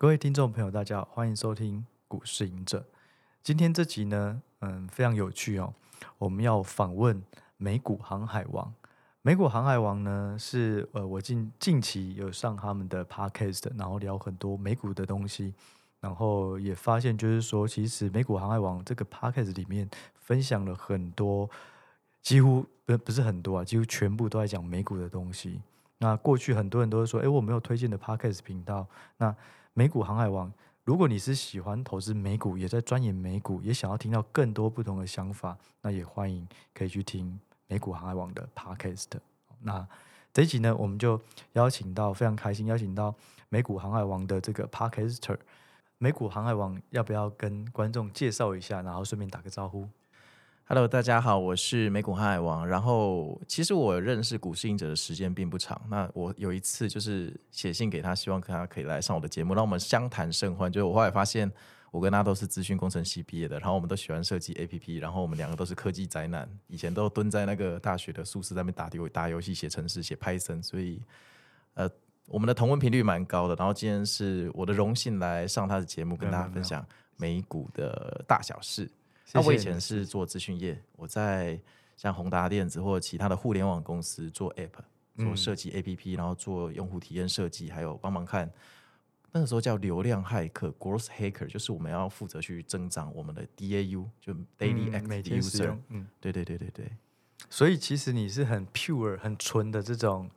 各位听众朋友，大家好，欢迎收听股市赢者。今天这集呢，嗯，非常有趣哦。我们要访问美股航海王。美股航海王呢，是呃，我近近期有上他们的 podcast，然后聊很多美股的东西，然后也发现就是说，其实美股航海王这个 podcast 里面分享了很多，几乎不不是很多啊，几乎全部都在讲美股的东西。那过去很多人都会说，诶，我没有推荐的 podcast 频道，那。美股航海王，如果你是喜欢投资美股，也在钻研美股，也想要听到更多不同的想法，那也欢迎可以去听美股航海王的 Podcast。那这一集呢，我们就邀请到非常开心，邀请到美股航海王的这个 Podcaster。美股航海王要不要跟观众介绍一下，然后顺便打个招呼？Hello，大家好，我是美股航海王。然后，其实我认识股市应者的时间并不长。那我有一次就是写信给他，希望他可以来上我的节目，让我们相谈甚欢。就是我后来发现，我跟他都是资讯工程系毕业的，然后我们都喜欢设计 APP，然后我们两个都是科技宅男，以前都蹲在那个大学的宿舍在那边打游打游戏、写程式、写 Python，所以呃，我们的同温频率蛮高的。然后今天是我的荣幸来上他的节目，跟大家分享美股的大小事。那我以前是做资讯业，我在像宏达电子或者其他的互联网公司做 App，做设计 APP，然后做用户体验设计，还有帮忙看那个时候叫流量骇客 （Growth Hacker），就是我们要负责去增长我们的 DAU，就 Daily Active User。嗯，对对对对对。所以其实你是很 pure、很纯的这种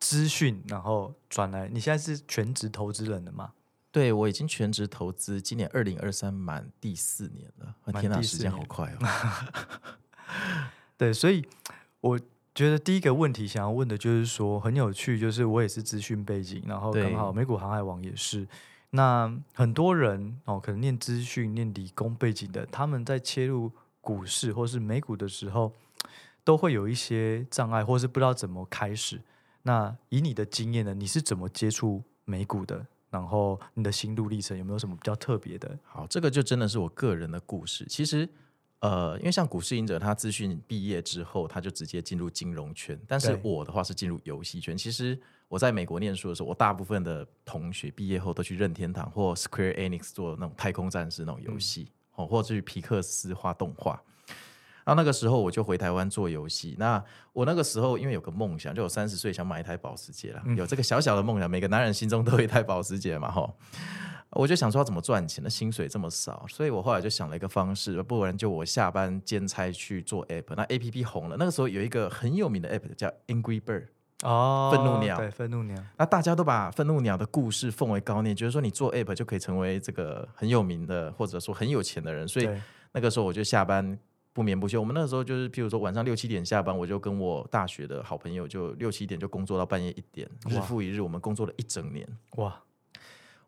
资讯，然后转来，你现在是全职投资人的吗？对，我已经全职投资，今年二零二三满第四年了。天哪，时间好快哦！对，所以我觉得第一个问题想要问的就是说，很有趣，就是我也是资讯背景，然后刚好美股航海王也是。那很多人哦，可能念资讯、念理工背景的，他们在切入股市或是美股的时候，都会有一些障碍，或是不知道怎么开始。那以你的经验呢，你是怎么接触美股的？然后你的心路历程有没有什么比较特别的？好，这个就真的是我个人的故事。其实，呃，因为像股市隐者，他资讯毕业之后，他就直接进入金融圈。但是我的话是进入游戏圈。其实我在美国念书的时候，我大部分的同学毕业后都去任天堂或 Square Enix 做那种太空战士那种游戏，哦、嗯，或者去皮克斯画动画。然后那个时候我就回台湾做游戏。那我那个时候因为有个梦想，就有三十岁想买一台保时捷了，有这个小小的梦想。每个男人心中都有一台保时捷嘛，哈。我就想说要怎么赚钱，那薪水这么少，所以我后来就想了一个方式，不然就我下班兼差去做 app。那 app 红了，那个时候有一个很有名的 app 叫 Angry Bird，哦，愤怒鸟，对，愤怒鸟。那大家都把愤怒鸟的故事奉为高念，觉得说你做 app 就可以成为这个很有名的，或者说很有钱的人。所以那个时候我就下班。不眠不休，我们那个时候就是，譬如说晚上六七点下班，我就跟我大学的好朋友就六七点就工作到半夜一点，日复一日，我们工作了一整年。哇！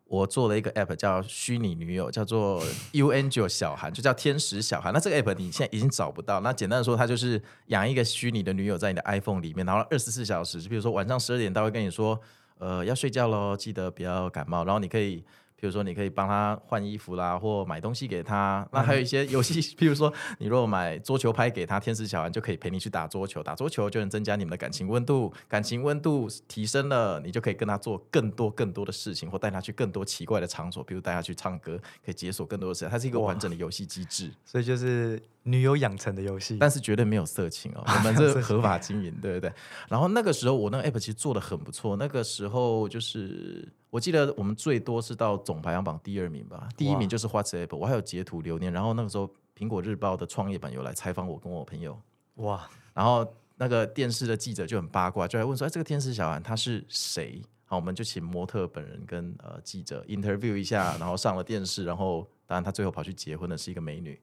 我做了一个 app 叫虚拟女友，叫做 UNGEL 小韩，就叫天使小韩。那这个 app 你现在已经找不到。那简单的说，它就是养一个虚拟的女友在你的 iPhone 里面，然后二十四小时，就比如说晚上十二点，他会跟你说，呃，要睡觉喽，记得不要感冒，然后你可以。比如说，你可以帮他换衣服啦，或买东西给他。那还有一些游戏，譬如说，你如果买桌球拍给他，天使小丸就可以陪你去打桌球。打桌球就能增加你们的感情温度，感情温度提升了，你就可以跟他做更多更多的事情，或带他去更多奇怪的场所，比如带他去唱歌，可以解锁更多的事情。它是一个完整的游戏机制，所以就是。女友养成的游戏，但是绝对没有色情哦。我们 这是合法经营，对不对？然后那个时候我那个 app 其实做的很不错。那个时候就是我记得我们最多是到总排行榜第二名吧，第一名就是 WhatsApp，我还有截图留念。然后那个时候苹果日报的创业板有来采访我跟我朋友，哇！然后那个电视的记者就很八卦，就来问说：“哎，这个天使小孩他是谁？”好，我们就请模特本人跟呃记者 interview 一下，然后上了电视。然后当然他最后跑去结婚的是一个美女。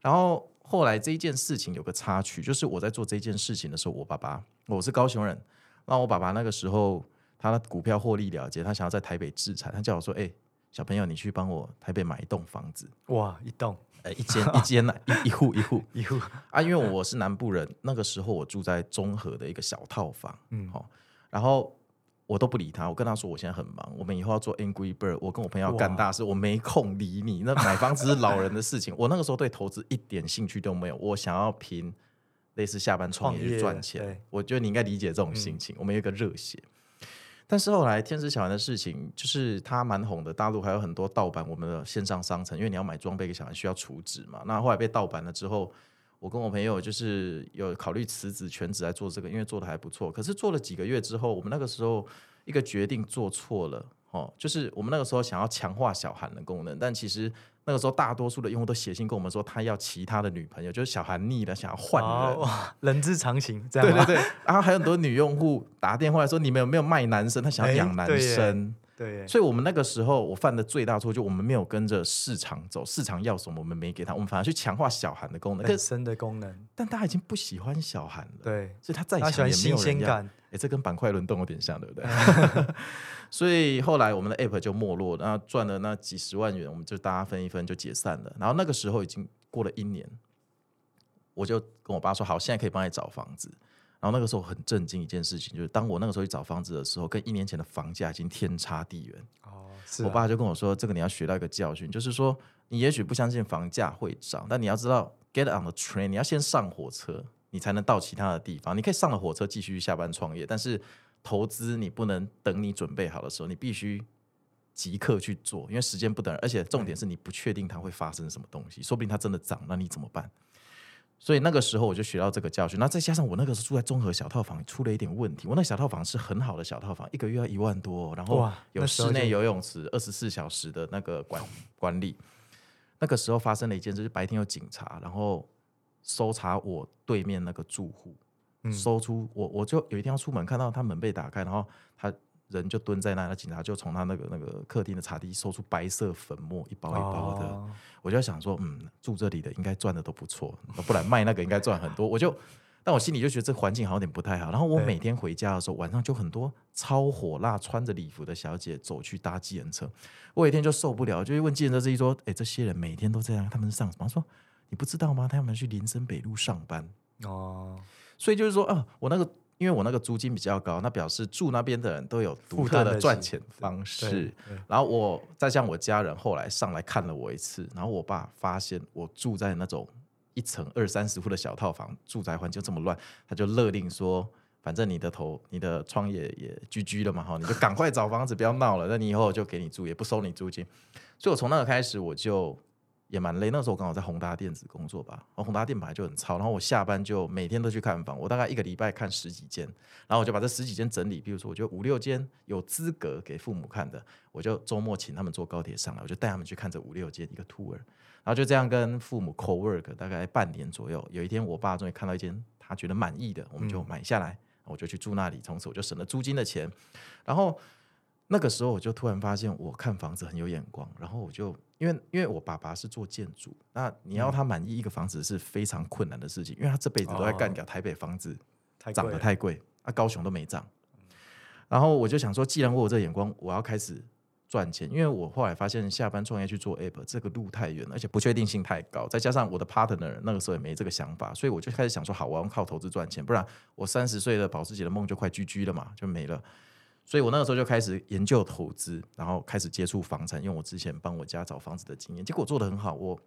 然后后来这一件事情有个插曲，就是我在做这件事情的时候，我爸爸，我是高雄人，那我爸爸那个时候他的股票获利了结，他想要在台北置产，他叫我说：“哎，小朋友，你去帮我台北买一栋房子。”哇，一栋，哎，一间一间一一户一户 一户 啊，因为我是南部人，那个时候我住在中和的一个小套房，嗯，好，然后。我都不理他，我跟他说我现在很忙，我们以后要做 Angry Bird，我跟我朋友要干大事，我没空理你。那买房子是老人的事情，我那个时候对投资一点兴趣都没有，我想要凭类似下班创业去赚钱。我觉得你应该理解这种心情，嗯、我们有一个热血。但是后来天使小孩的事情，就是他蛮红的，大陆还有很多盗版我们的线上商城，因为你要买装备给小孩需要储值嘛。那后来被盗版了之后，我跟我朋友就是有考虑辞职全职来做这个，因为做的还不错。可是做了几个月之后，我们那个时候一个决定做错了。哦，就是我们那个时候想要强化小韩的功能，但其实那个时候大多数的用户都写信跟我们说，他要其他的女朋友，就是小韩腻了，想要换人。人之常情，这样对对对。然后还有很多女用户打电话来说，你们有没有卖男生？他想要养男生。对，所以，我们那个时候我犯的最大错，就我们没有跟着市场走，市场要什么我们没给他，我们反而去强化小韩的功能，更深的功能。但他已经不喜欢小韩了，对，所以他再他喜欢新鲜感。哎，这跟板块轮动有点像，对不对？所以后来我们的 App 就没落，然后赚了那几十万元，我们就大家分一分就解散了。然后那个时候已经过了一年，我就跟我爸说：“好，现在可以帮你找房子。”然后那个时候很震惊一件事情，就是当我那个时候去找房子的时候，跟一年前的房价已经天差地远。哦，是啊。我爸就跟我说：“这个你要学到一个教训，就是说你也许不相信房价会涨，但你要知道 get on the train，你要先上火车，你才能到其他的地方。你可以上了火车继续下班创业，但是投资你不能等你准备好的时候，你必须即刻去做，因为时间不等人，而且重点是你不确定它会发生什么东西，说不定它真的涨，那你怎么办？”所以那个时候我就学到这个教训，那再加上我那个时候住在综合小套房，出了一点问题。我那小套房是很好的小套房，一个月要一万多，然后有室内游泳池，二十四小时的那个管管理。那个时候发生了一件事，就是白天有警察，然后搜查我对面那个住户，搜出我，我就有一天要出门，看到他门被打开，然后他。人就蹲在那，那警察就从他那个那个客厅的茶几搜出白色粉末，一包一包的。哦、我就想说，嗯，住这里的应该赚的都不错，不然卖那个应该赚很多。我就，但我心里就觉得这环境好像有点不太好。然后我每天回家的时候，晚上就很多超火辣穿着礼服的小姐走去搭计程车。我有一天就受不了，就问计程车司机说：“哎，这些人每天都这样，他们是上什么？”他说：“你不知道吗？他们去林森北路上班。”哦，所以就是说啊，我那个。因为我那个租金比较高，那表示住那边的人都有独特的赚钱方式。然后我再像我家人后来上来看了我一次，然后我爸发现我住在那种一层二三十户的小套房，住宅环境这么乱，他就勒令说：反正你的头、你的创业也居居了嘛，哈，你就赶快找房子，不要闹了。那你以后就给你住，也不收你租金。所以我从那个开始我就。也蛮累，那时候我刚好在宏达电子工作吧，然后宏达电本来就很操，然后我下班就每天都去看房，我大概一个礼拜看十几间，然后我就把这十几间整理，比如说我就五六间有资格给父母看的，我就周末请他们坐高铁上来，我就带他们去看这五六间一个 tour，然后就这样跟父母 co work 大概半年左右，有一天我爸终于看到一间他觉得满意的，我们就买下来，我就去住那里，从此我就省了租金的钱，然后。那个时候我就突然发现，我看房子很有眼光。然后我就因为因为我爸爸是做建筑，那你要他满意一个房子是非常困难的事情，因为他这辈子都在干掉台北房子涨得太贵，啊高雄都没涨。然后我就想说，既然我有这个眼光，我要开始赚钱。因为我后来发现下班创业去做 App 这个路太远了，而且不确定性太高，再加上我的 partner 那个时候也没这个想法，所以我就开始想说，好，我要靠投资赚钱，不然我三十岁的保时捷的梦就快 GG 了嘛，就没了。所以我那个时候就开始研究投资，然后开始接触房产，用我之前帮我家找房子的经验，结果做的很好。我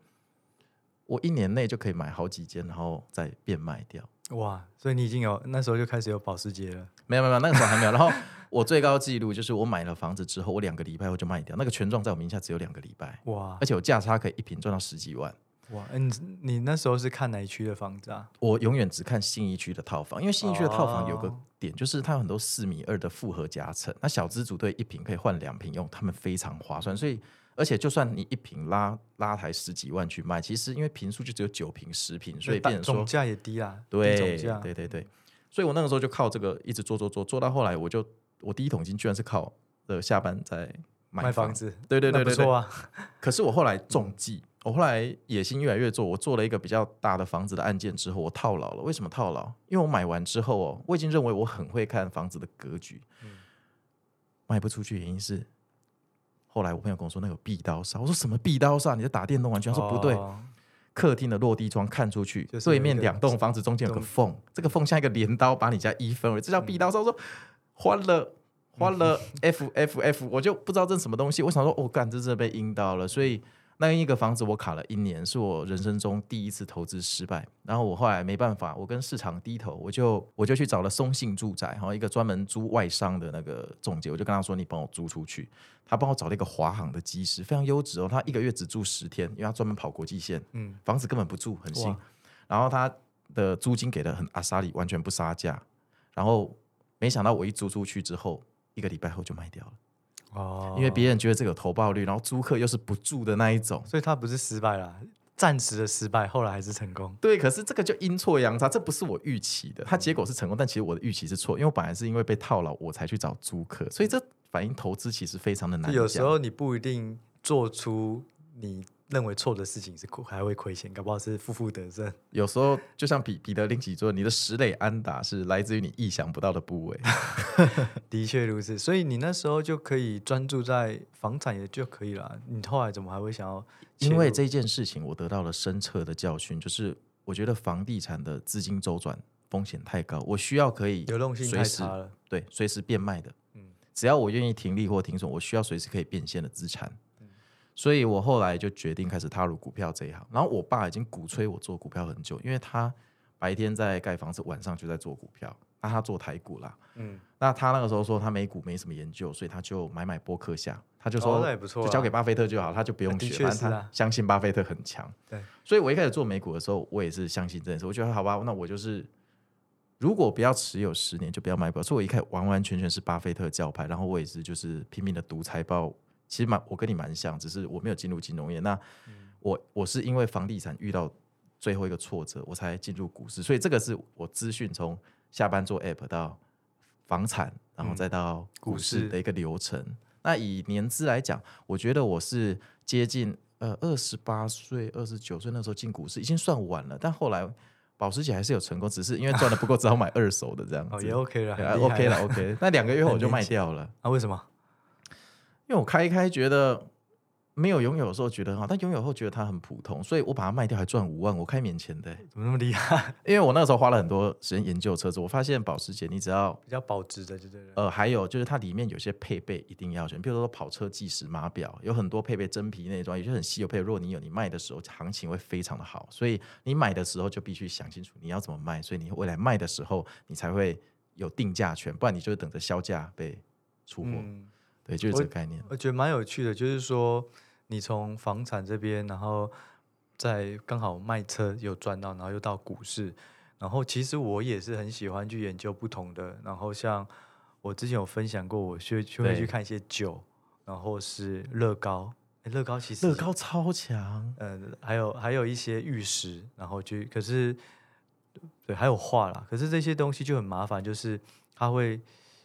我一年内就可以买好几间，然后再变卖掉。哇！所以你已经有那时候就开始有保时捷了？没有没有，那个时候还没有。然后我最高纪录就是我买了房子之后，我两个礼拜后就卖掉。那个权状在我名下只有两个礼拜。哇！而且我价差可以一平赚到十几万。哇，你你那时候是看哪一区的房子啊？我永远只看信义区的套房，因为信义区的套房有个点，就是它有很多四米二的复合夹层，那小资组对一平可以换两平用，他们非常划算。所以，而且就算你一平拉拉抬十几万去卖，其实因为坪数就只有九坪十坪，所以变成总价也低啊。对，总价对对对。所以我那个时候就靠这个一直做做做，做到后来我就我第一桶金居然是靠的下班在买房，子。对对对对，对，不错啊。可是我后来中计。我后来野心越来越做，我做了一个比较大的房子的案件之后，我套牢了。为什么套牢？因为我买完之后哦，我已经认为我很会看房子的格局，卖不出去原因是，后来我朋友跟我说那个壁刀煞，我说什么壁刀煞？你在打电动玩具？他说不对，客厅的落地窗看出去，对面两栋房子中间有个缝，这个缝像一个镰刀把你家一分为，这叫壁刀煞。我说换了换了 F F F，我就不知道这是什么东西。我想说，我、哦、干，这真的被阴到了，所以。那一个房子我卡了一年，是我人生中第一次投资失败。然后我后来没办法，我跟市场低头，我就我就去找了松信住宅，然后，一个专门租外商的那个中介，我就跟他说：“你帮我租出去。”他帮我找了一个华航的机师，非常优质哦。他一个月只住十天，因为他专门跑国际线，嗯，房子根本不住，很新。然后他的租金给的很阿莎里，完全不杀价。然后没想到我一租出去之后，一个礼拜后就卖掉了。哦，因为别人觉得这个有投报率，然后租客又是不住的那一种，所以他不是失败了，暂时的失败，后来还是成功。对，可是这个就阴错阳差，这不是我预期的，它结果是成功，但其实我的预期是错，因为我本来是因为被套牢，我才去找租客，所以这反映投资其实非常的难。有时候你不一定做出你。认为错的事情是亏，还会亏钱，搞不好是负负得正。有时候就像彼彼得林奇说，你的石垒安打是来自于你意想不到的部位。的确如此，所以你那时候就可以专注在房产也就可以了。你后来怎么还会想要？因为这件事情，我得到了深刻的教训，就是我觉得房地产的资金周转风险太高，我需要可以流动性太差了，对，随时变卖的。嗯，只要我愿意停利或停损，我需要随时可以变现的资产。所以我后来就决定开始踏入股票这一行。然后我爸已经鼓吹我做股票很久，因为他白天在盖房子，晚上就在做股票。那他做台股啦，嗯，那他那个时候说他美股没什么研究，所以他就买买波克夏，他就说那也不错，就交给巴菲特就好，他就不用学。反正他相信巴菲特很强。对，所以我一开始做美股的时候，我也是相信这件事。我觉得好吧，那我就是如果不要持有十年，就不要买股票。所以我一开始完完全全是巴菲特教派，然后我也是就是拼命的读财报。其实蛮，我跟你蛮像，只是我没有进入金融业。那我我是因为房地产遇到最后一个挫折，我才进入股市。所以这个是我资讯从下班做 app 到房产，然后再到股市的一个流程。嗯、那以年资来讲，我觉得我是接近呃二十八岁、二十九岁那时候进股市，已经算晚了。但后来保时捷还是有成功，只是因为赚的不够，只好买二手的这样子。哦，也 OK 了，OK 了，OK。那两个月后我就卖掉了。啊？为什么？因为我开一开觉得没有拥有的时候觉得很好，但拥有后觉得它很普通，所以我把它卖掉还赚五万，我开免钱的，怎么那么厉害？因为我那个时候花了很多时间研究车子，我发现保时捷你只要比较保值的就对了。呃，还有就是它里面有些配备一定要选，比如说跑车计时码表，有很多配备真皮内装，有些很稀有配备，如果你有，你卖的时候行情会非常的好，所以你买的时候就必须想清楚你要怎么卖，所以你未来卖的时候你才会有定价权，不然你就等着销价被出货。嗯对，就是这个概念。我，我觉得蛮有趣的，就是说你从房产这边，然后在刚好卖车有赚到，然后又到股市，然后其实我也是很喜欢去研究不同的。然后像我之前有分享过，我去去会去看一些酒，然后是乐高，诶乐高其实乐高超强，嗯，还有还有一些玉石，然后就可是对，还有画啦，可是这些东西就很麻烦，就是它会。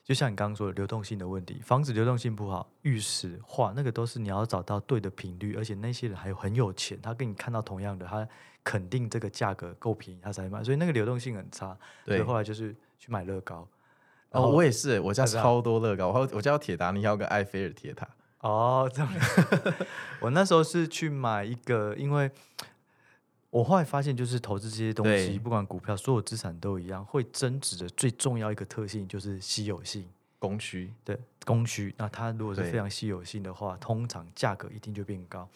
就像你刚刚说的流动性的问题，房子流动性不好，玉石画那个都是你要找到对的频率，而且那些人还有很有钱，他跟你看到同样的，他肯定这个价格够便宜，他才买，所以那个流动性很差。对，所以后来就是去买乐高。哦，我也是，我家超多乐高，我我家有铁达尼号跟埃菲尔铁塔。哦，这样。我那时候是去买一个，因为。我后来发现，就是投资这些东西，不管股票，所有资产都一样，会增值的最重要一个特性就是稀有性、供需。对，供需。那它如果是非常稀有性的话，通常价格一定就变高。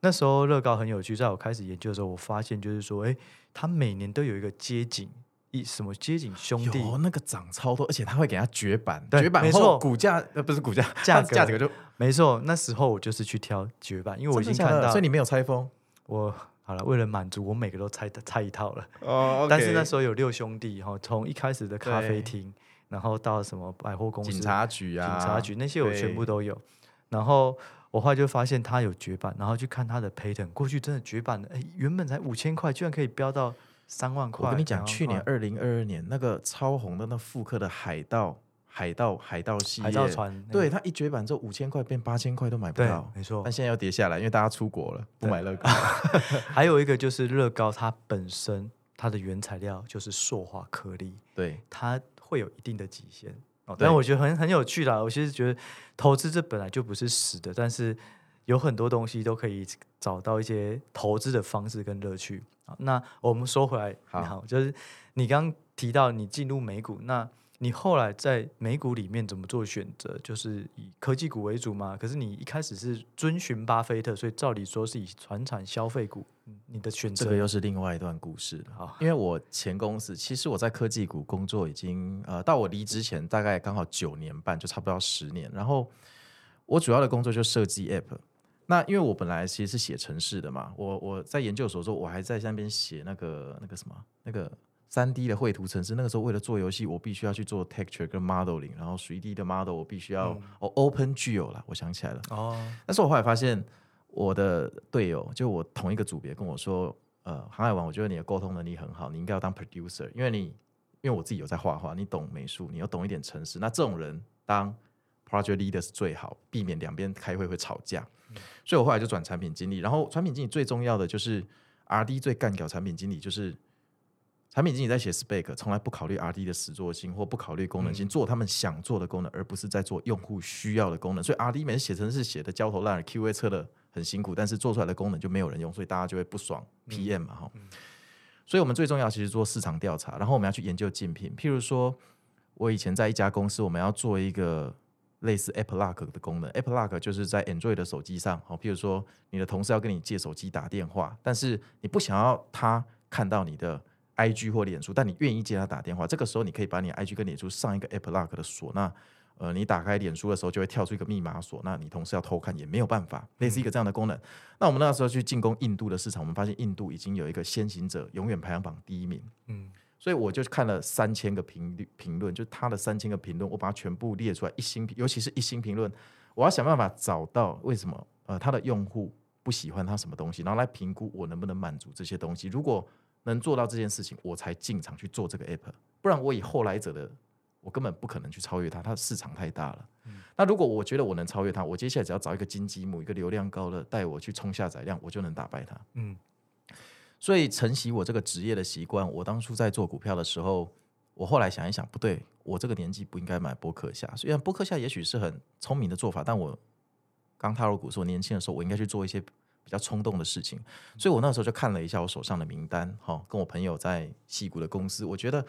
那时候乐高很有趣，在我开始研究的时候，我发现就是说，哎，它每年都有一个街景，一什么街景兄弟，那个涨超多，而且他会给它绝版，绝版后股价呃不是股价，价格价格就没错。那时候我就是去挑绝版，因为我已经看到，所以你没有拆封我。好了，为了满足我，每个都拆拆一套了。哦，okay、但是那时候有六兄弟哈，从一开始的咖啡厅，然后到什么百货公司、警察局啊、警察局那些我全部都有。然后我后来就发现他有绝版，然后去看他的 patent，过去真的绝版的，哎，原本才五千块，居然可以飙到三万块。我跟你讲，去年二零二二年那个超红的那复刻的海盗。海盗海盗系列，海盗船，对，它一绝版之后五千块变八千块都买不到，没错。但现在又跌下来，因为大家出国了，不买乐高。还有一个就是乐高，它本身它的原材料就是塑化颗粒，对，它会有一定的极限。哦，但我觉得很很有趣啦。我其实觉得投资这本来就不是死的，但是有很多东西都可以找到一些投资的方式跟乐趣。那我们说回来，好，好，就是你刚刚提到你进入美股那。你后来在美股里面怎么做选择？就是以科技股为主吗？可是你一开始是遵循巴菲特，所以照理说是以传产消费股。你的选择，这个又是另外一段故事了。好，因为我前公司其实我在科技股工作已经呃，到我离职前大概刚好九年半，就差不多要十年。然后我主要的工作就设计 App。那因为我本来其实是写城市的嘛，我我在研究所的时候，我还在那边写那个那个什么那个。三 D 的绘图程式，那个时候为了做游戏，我必须要去做 texture 跟 modeling，然后随 D 的 model 我必须要、嗯、哦 OpenGL 了，我想起来了。哦，但是我后来发现我的队友就我同一个组别跟我说，呃，航海王，我觉得你的沟通能力很好，你应该要当 producer，因为你因为我自己有在画画，你懂美术，你要懂一点程式，那这种人当 project leader 是最好，避免两边开会会吵架。嗯、所以我后来就转产品经理，然后产品经理最重要的就是 RD 最干掉产品经理就是。产品经理在写 spec，从来不考虑 RD 的实作性或不考虑功能性，嗯、做他们想做的功能，而不是在做用户需要的功能。所以 RD 每次写程式写的焦头烂额，QA 测的很辛苦，但是做出来的功能就没有人用，所以大家就会不爽。PM 嘛，哈、嗯，所以我们最重要其实做市场调查，然后我们要去研究竞品。譬如说，我以前在一家公司，我们要做一个类似 App Lock 的功能，App Lock 就是在 Android 的手机上，好，譬如说你的同事要跟你借手机打电话，但是你不想要他看到你的。I G 或脸书，但你愿意接他打电话，这个时候你可以把你 I G 跟脸书上一个 App Lock 的锁，那呃，你打开脸书的时候就会跳出一个密码锁，那你同事要偷看也没有办法，类似一个这样的功能。嗯、那我们那时候去进攻印度的市场，我们发现印度已经有一个先行者，永远排行榜第一名。嗯，所以我就看了三千个评论，评论就他的三千个评论，我把它全部列出来，一星，尤其是一星评论，我要想办法找到为什么呃他的用户不喜欢他什么东西，然后来评估我能不能满足这些东西。如果能做到这件事情，我才进场去做这个 app，不然我以后来者的，我根本不可能去超越它，它的市场太大了。嗯、那如果我觉得我能超越它，我接下来只要找一个金鸡母，一个流量高的带我去冲下载量，我就能打败它。嗯，所以承袭我这个职业的习惯，我当初在做股票的时候，我后来想一想，不对，我这个年纪不应该买波克夏。虽然波克夏也许是很聪明的做法，但我刚踏入股市，我年轻的时候，我应该去做一些。比较冲动的事情，所以我那时候就看了一下我手上的名单，哈，跟我朋友在戏谷的公司，我觉得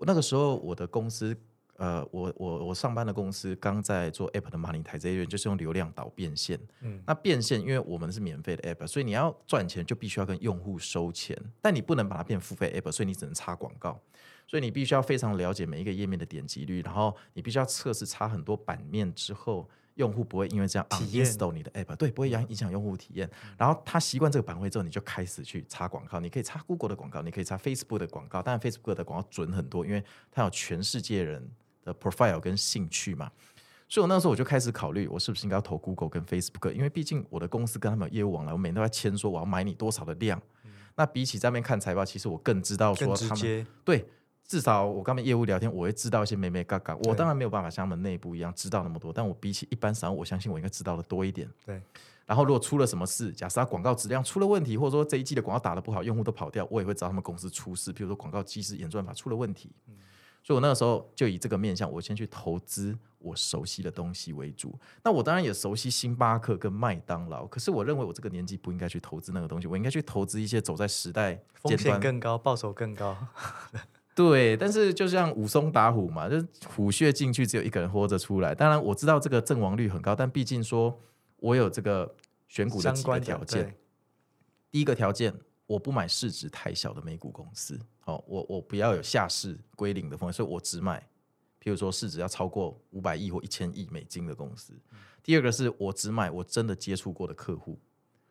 那个时候我的公司，呃，我我我上班的公司刚在做 App 的 monetization，就是用流量导变现。嗯，那变现，因为我们是免费的 App，所以你要赚钱就必须要跟用户收钱，但你不能把它变付费 App，所以你只能插广告，所以你必须要非常了解每一个页面的点击率，然后你必须要测试插很多版面之后。用户不会因为这样 uninstall 你的 app，对，不会影影响用户体验。然后他习惯这个版位之后，你就开始去插广告。你可以插 Google 的广告，你可以插 Facebook 的广告。当然 Facebook 的广告准很多，因为它有全世界人的 profile 跟兴趣嘛。所以我那时候我就开始考虑，我是不是应该要投 Google 跟 Facebook？因为毕竟我的公司跟他们有业务往来，我每天都在签说我要买你多少的量。那比起在那边看财报，其实我更知道说他们对。至少我跟他们业务聊天，我会知道一些美美嘎嘎。我当然没有办法像他们内部一样知道那么多，但我比起一般散户，我相信我应该知道的多一点。对。然后如果出了什么事，假设他广告质量出了问题，或者说这一季的广告打得不好，用户都跑掉，我也会知道他们公司出事。比如说广告机制演算法出了问题。嗯。所以我那个时候就以这个面向，我先去投资我熟悉的东西为主。那我当然也熟悉星巴克跟麦当劳，可是我认为我这个年纪不应该去投资那个东西，我应该去投资一些走在时代风险更高、报酬更高。对，但是就像武松打虎嘛，就是虎穴进去只有一个人活着出来。当然我知道这个阵亡率很高，但毕竟说我有这个选股的几个条件。第一个条件，我不买市值太小的美股公司，哦，我我不要有下市归零的风险，所以我只买，譬如说市值要超过五百亿或一千亿美金的公司。第二个是我只买我真的接触过的客户。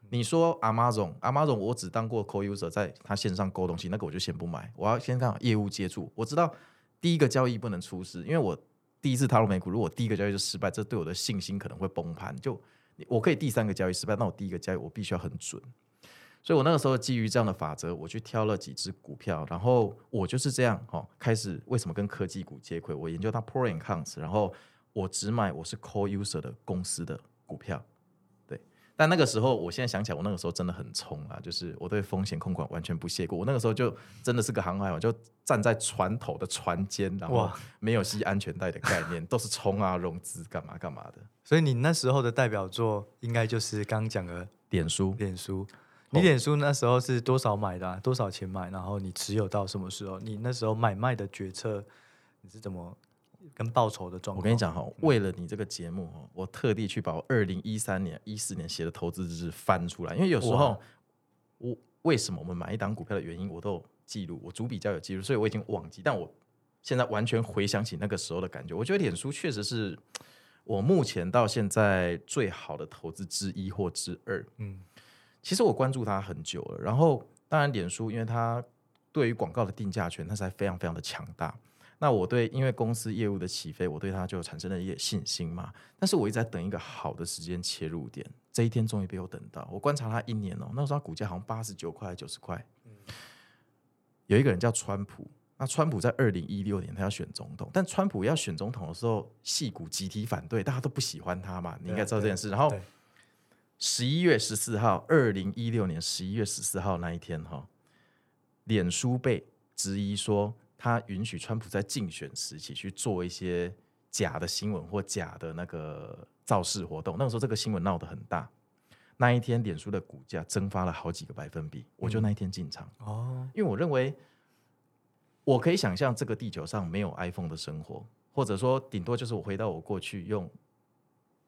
你说 Amazon，Amazon 我只当过 c o user，在他线上购东西，那个我就先不买。我要先看业务接触，我知道第一个交易不能出事，因为我第一次踏入美股，如果第一个交易就失败，这对我的信心可能会崩盘。就我可以第三个交易失败，那我第一个交易我必须要很准。所以我那个时候基于这样的法则，我去挑了几只股票，然后我就是这样哦，开始为什么跟科技股接轨？我研究它 pro and cons，然后我只买我是 core user 的公司的股票。但那个时候，我现在想起来，我那个时候真的很冲啊！就是我对风险控管完全不屑过。我那个时候就真的是个航海王，就站在船头的船尖，然后没有系安全带的概念，都是冲啊、融资干嘛干嘛的。所以你那时候的代表作应该就是刚讲的脸书。脸书，你脸书那时候是多少买的啊？多少钱买？然后你持有到什么时候？你那时候买卖的决策，你是怎么跟报酬的状况？我跟你讲哈，为了你这个节目哈，我特地去把我二零一三年、一四年写的投资日志翻出来，因为有时候我为什么我们买一档股票的原因，我都有记录，我主笔较有记录，所以我已经忘记，但我现在完全回想起那个时候的感觉，我觉得脸书确实是我目前到现在最好的投资之一或之二。嗯，其实我关注它很久了，然后当然脸书因为它对于广告的定价权，它是还非常非常的强大。那我对因为公司业务的起飞，我对它就产生了一点信心嘛。但是我一直在等一个好的时间切入点，这一天终于被我等到。我观察它一年哦，那时候它股价好像八十九块九十块。有一个人叫川普，那川普在二零一六年他要选总统，但川普要选总统的时候，戏股集体反对，大家都不喜欢他嘛，你应该知道这件事。然后十一月十四号，二零一六年十一月十四号那一天哈。脸书被质疑说，他允许川普在竞选时期去做一些假的新闻或假的那个造势活动。那个时候，这个新闻闹得很大。那一天，脸书的股价蒸发了好几个百分比。我就那一天进场哦，因为我认为我可以想象这个地球上没有 iPhone 的生活，或者说顶多就是我回到我过去用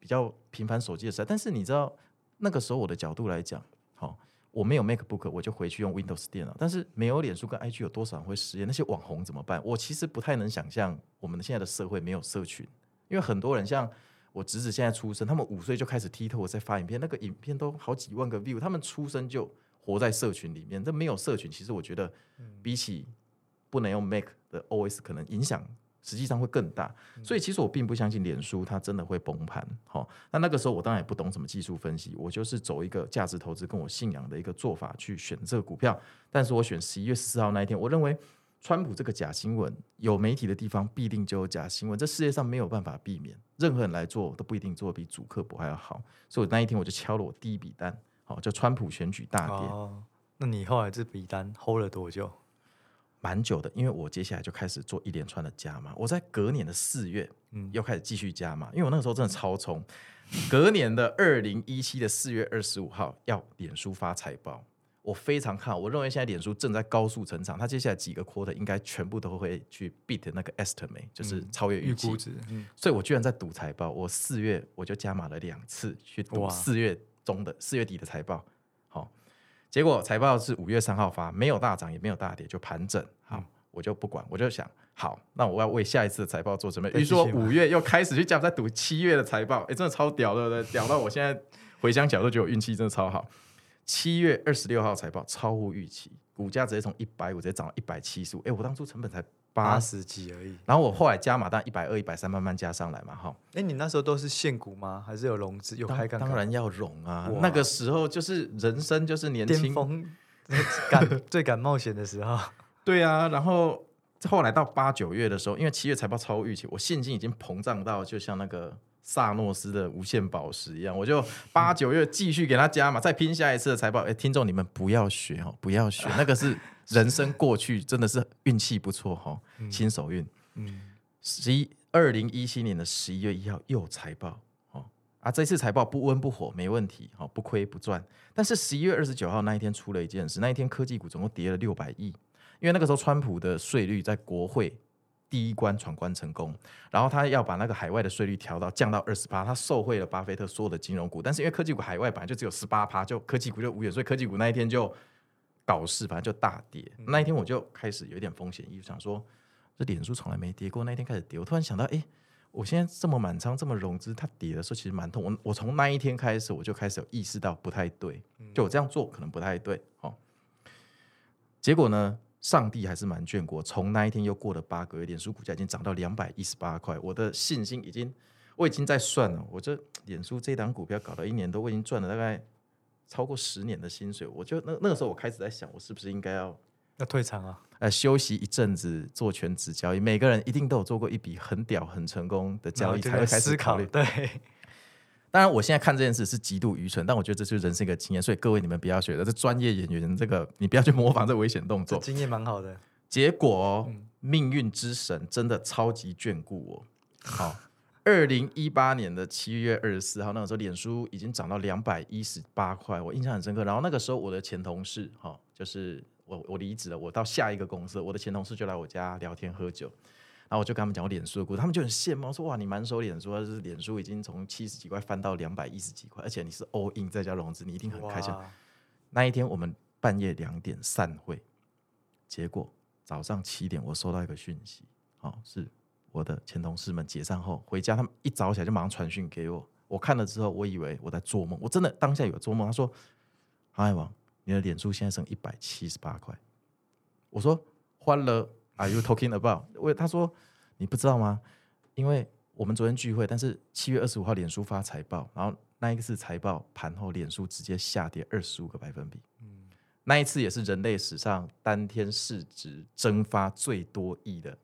比较频繁手机的时代。但是你知道，那个时候我的角度来讲，好。我没有 MacBook，我就回去用 Windows 电脑。但是没有脸书跟 IG，有多少人会失业？那些网红怎么办？我其实不太能想象，我们现在的社会没有社群，因为很多人像我侄子现在出生，他们五岁就开始 TikTok 在发影片，那个影片都好几万个 view，他们出生就活在社群里面。这没有社群，其实我觉得比起不能用 Mac 的 OS，可能影响。实际上会更大，所以其实我并不相信脸书它真的会崩盘。好，那那个时候我当然也不懂什么技术分析，我就是走一个价值投资跟我信仰的一个做法去选这个股票。但是我选十一月十四号那一天，我认为川普这个假新闻有媒体的地方必定就有假新闻，这世界上没有办法避免，任何人来做都不一定做比主客博还要好。所以我那一天我就敲了我第一笔单，好，叫川普选举大跌。哦，那你后来这笔单 hold 了多久？蛮久的，因为我接下来就开始做一连串的加码。我在隔年的四月，嗯，又开始继续加码，因为我那个时候真的超冲。隔年的二零一七的四月二十五号，要脸书发财报，我非常看好。我认为现在脸书正在高速成长，它接下来几个 quarter 应该全部都会去 beat 那个 estimate，就是超越预期。嗯，所以我居然在赌财报。我四月我就加码了两次去赌四月中的四月底的财报。结果财报是五月三号发，没有大涨也没有大跌，就盘整。好，我就不管，我就想，好，那我要为下一次的财报做准备。于是说五月又开始去讲，在赌七月的财报，哎，真的超屌，对不对？屌到我现在回想起来都觉得我运气真的超好。七月二十六号财报超乎预期，股价直接从一百五直接涨到一百七十五。哎，我当初成本才八十几而已，然后我后来加码，但一百二、一百三慢慢加上来嘛，哈。哎，你那时候都是现股吗？还是有融资、有开杠杆？当然要融啊！那个时候就是人生就是年轻、峰敢 最敢冒险的时候。对啊，然后后来到八九月的时候，因为七月财报超预期，我现金已经膨胀到就像那个萨诺斯的无限宝石一样，我就八九月继续给他加嘛，再拼下一次的财报。哎，听众你们不要学哦，不要学，那个是。人生过去真的是运气不错哈，新手运。嗯，十一二零一七年的十一月一号又财报哦，啊，这次财报不温不火，没问题，哦，不亏不赚。但是十一月二十九号那一天出了一件事，那一天科技股总共跌了六百亿，因为那个时候川普的税率在国会第一关闯关成功，然后他要把那个海外的税率调到降到二十八，他受惠了巴菲特所有的金融股，但是因为科技股海外本来就只有十八趴，就科技股就无缘，所以科技股那一天就。搞事，反正就大跌。那一天我就开始有一点风险意识，想说这脸书从来没跌过。那一天开始跌，我突然想到，哎，我现在这么满仓，这么融资，它跌的时候其实蛮痛。我我从那一天开始，我就开始有意识到不太对，就我这样做可能不太对。哦，结果呢，上帝还是蛮眷顾。从那一天又过了八个月，脸书股价已经涨到两百一十八块，我的信心已经，我已经在算了。我这脸书这档股票搞了一年多，我已经赚了大概。超过十年的薪水，我就那那个时候我开始在想，我是不是应该要要退场啊？呃，休息一阵子做全职交易。每个人一定都有做过一笔很屌、很成功的交易，才会开始考虑。对，当然我现在看这件事是极度愚蠢，但我觉得这就是人生一个经验。所以各位你们不要学的，这专业演员这个你不要去模仿这危险动作。经验蛮好的，结果、哦嗯、命运之神真的超级眷顾我。好。二零一八年的七月二十四号，那个时候脸书已经涨到两百一十八块，我印象很深刻。然后那个时候我的前同事，哈，就是我我离职了，我到下一个公司，我的前同事就来我家聊天喝酒。然后我就跟他们讲我脸书的故事，他们就很羡慕，说哇，你满手脸书，就是脸书已经从七十几块翻到两百一十几块，而且你是 all in 再加融资，你一定很开心。那一天我们半夜两点散会，结果早上七点我收到一个讯息，哦，是我的前同事们解散后回家，他们一早起来就马上传讯给我，我看了之后，我以为我在做梦，我真的当下有做梦。他说：“航海王，你的脸书现在剩一百七十八块。”我说：“欢乐。” Are you talking about？为他说你不知道吗？因为我们昨天聚会，但是七月二十五号脸书发财报，然后那一次财报盘后，脸书直接下跌二十五个百分比。嗯，那一次也是人类史上当天市值蒸发最多亿的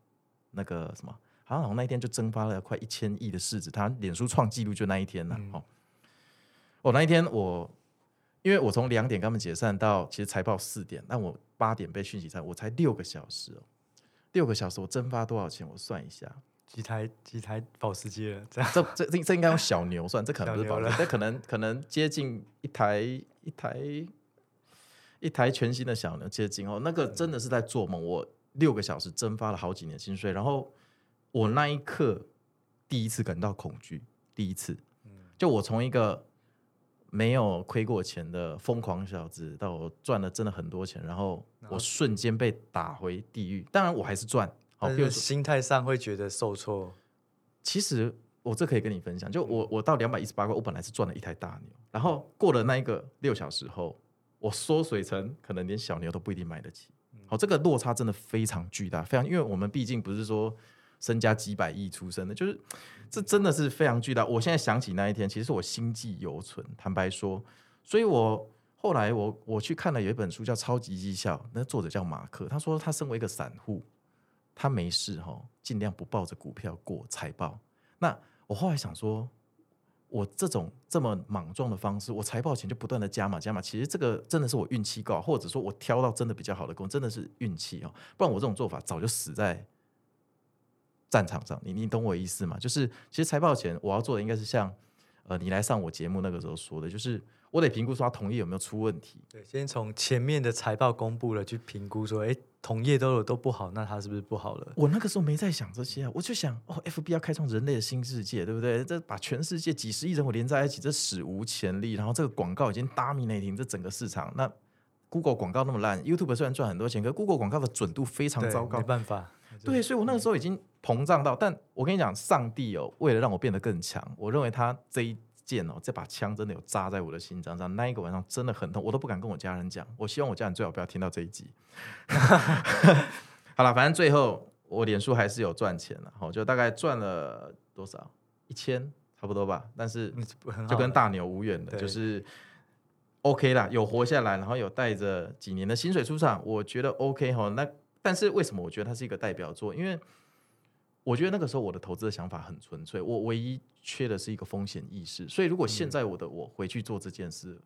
那个什么，好像那一天就蒸发了快一千亿的市值，他脸书创纪录就那一天了。嗯、哦，我那一天我因为我从两点跟他们解散到其实财报四点，那我八点被讯息才我才六个小时哦。六个小时我蒸发多少钱？我算一下，几台几台保时捷了？这样，这这这这应该用小牛算，这可能不是保时捷，这可能可能接近一台一台一台全新的小牛接近哦。那个真的是在做梦。我六个小时蒸发了好几年薪水，然后我那一刻第一次感到恐惧，第一次，就我从一个。没有亏过钱的疯狂小子，到我赚了真的很多钱，然后我瞬间被打回地狱。当然我还是赚，好，比如心态上会觉得受挫。其实我这可以跟你分享，就我我到两百一十八块，我本来是赚了一台大牛，然后过了那一个六小时后，我缩水成可能连小牛都不一定买得起。好，这个落差真的非常巨大，非常，因为我们毕竟不是说。身家几百亿出生的，就是这真的是非常巨大。我现在想起那一天，其实是我心悸犹存。坦白说，所以我后来我我去看了有一本书叫《超级绩效》，那作者叫马克，他说他身为一个散户，他没事哈，尽量不抱着股票过财报。那我后来想说，我这种这么莽撞的方式，我财报前就不断的加码加码，其实这个真的是我运气高，或者说我挑到真的比较好的工，真的是运气哦，不然我这种做法早就死在。战场上，你你懂我意思吗？就是其实财报前我要做的应该是像，呃，你来上我节目那个时候说的，就是我得评估说他同业有没有出问题。对，先从前面的财报公布了去评估说，哎，同业都有都不好，那他是不是不好了？我那个时候没在想这些啊，我就想哦，FB 要开创人类的新世界，对不对？这把全世界几十亿人口连在一起，这史无前例。然后这个广告已经 dominating 这整个市场。那 Google 广告那么烂，YouTube 虽然赚很多钱，可是 Google 广告的准度非常糟糕，没办法。对，所以我那个时候已经膨胀到，但我跟你讲，上帝哦，为了让我变得更强，我认为他这一箭哦，这把枪真的有扎在我的心脏上，那一个晚上真的很痛，我都不敢跟我家人讲。我希望我家人最好不要听到这一集。好了，反正最后我脸书还是有赚钱了，好，就大概赚了多少？一千，差不多吧。但是就跟大牛无缘的，就是 OK 啦，有活下来，然后有带着几年的薪水出场，我觉得 OK 哈。那但是为什么我觉得它是一个代表作？因为我觉得那个时候我的投资的想法很纯粹，我唯一缺的是一个风险意识。所以如果现在我的我回去做这件事，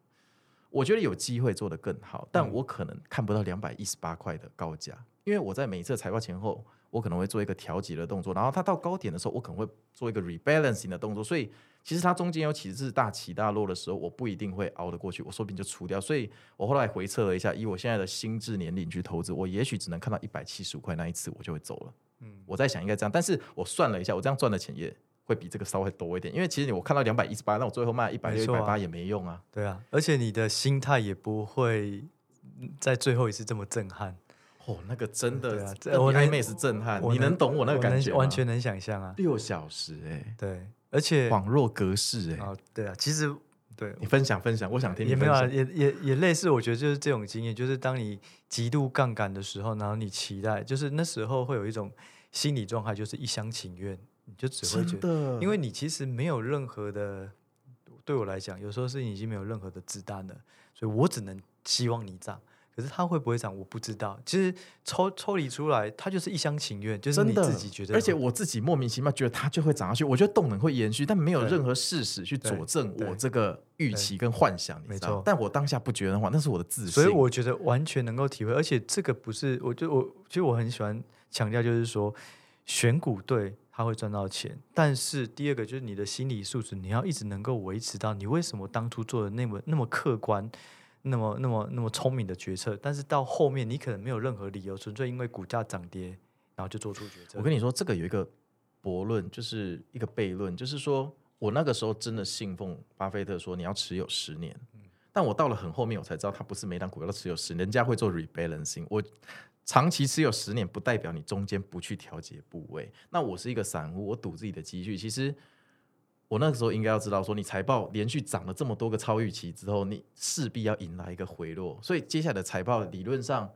我觉得有机会做得更好，但我可能看不到两百一十八块的高价，因为我在每一次财报前后，我可能会做一个调节的动作，然后它到高点的时候，我可能会做一个 rebalancing 的动作，所以。其实它中间有起势大起大落的时候，我不一定会熬得过去，我说不定就出掉。所以我后来回测了一下，以我现在的心智年龄去投资，我也许只能看到一百七十五块那一次，我就会走了。嗯，我在想应该这样，但是我算了一下，我这样赚的钱也会比这个稍微多一点，因为其实我看到两百一十八，那我最后卖一百六、一百八也没用啊。对啊，而且你的心态也不会在最后一次这么震撼。哦，那个真的，我暧昧是震撼，你能懂我那个感觉？完全能想象啊，六小时哎、欸，对。而且恍若隔世哎、欸，哦，对啊，其实对。你分享分享，我想听你也没有啊，也也也类似，我觉得就是这种经验，就是当你极度杠杆的时候，然后你期待，就是那时候会有一种心理状态，就是一厢情愿，你就只会觉得，因为你其实没有任何的，对我来讲，有时候是已经没有任何的子弹了，所以我只能希望你涨。可是它会不会涨？我不知道。其实抽抽离出来，它就是一厢情愿，就是你自己觉得。而且我自己莫名其妙觉得它就会长上去，我觉得动能会延续，但没有任何事实去佐证我这个预期跟幻想。你知道？但我当下不觉得的话，那是我的自信。所以我觉得完全能够体会。而且这个不是，我就我其实我很喜欢强调，就是说选股对它会赚到钱，但是第二个就是你的心理素质，你要一直能够维持到你为什么当初做的那么那么客观。那么、那么、那么聪明的决策，但是到后面你可能没有任何理由，纯粹因为股价涨跌然后就做出决策。我跟你说，这个有一个悖论，就是一个悖论，就是说我那个时候真的信奉巴菲特说你要持有十年，嗯、但我到了很后面，我才知道他不是每档股票都持有十年，人家会做 rebalancing。我长期持有十年，不代表你中间不去调节部位。那我是一个散户，我赌自己的积蓄，其实。我那个时候应该要知道，说你财报连续涨了这么多个超预期之后，你势必要迎来一个回落，所以接下来的财报理论上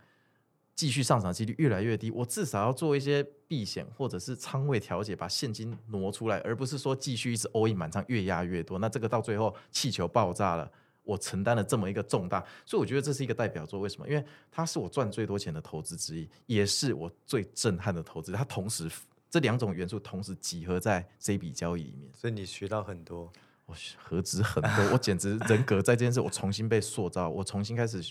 继续上涨几率越来越低。我至少要做一些避险或者是仓位调节，把现金挪出来，而不是说继续一直 all in 满仓越压越多。那这个到最后气球爆炸了，我承担了这么一个重大，所以我觉得这是一个代表作。为什么？因为它是我赚最多钱的投资之一，也是我最震撼的投资。它同时。这两种元素同时集合在这笔交易里面，所以你学到很多。我何止很多，我简直 人格在这件事，我重新被塑造，我重新开始。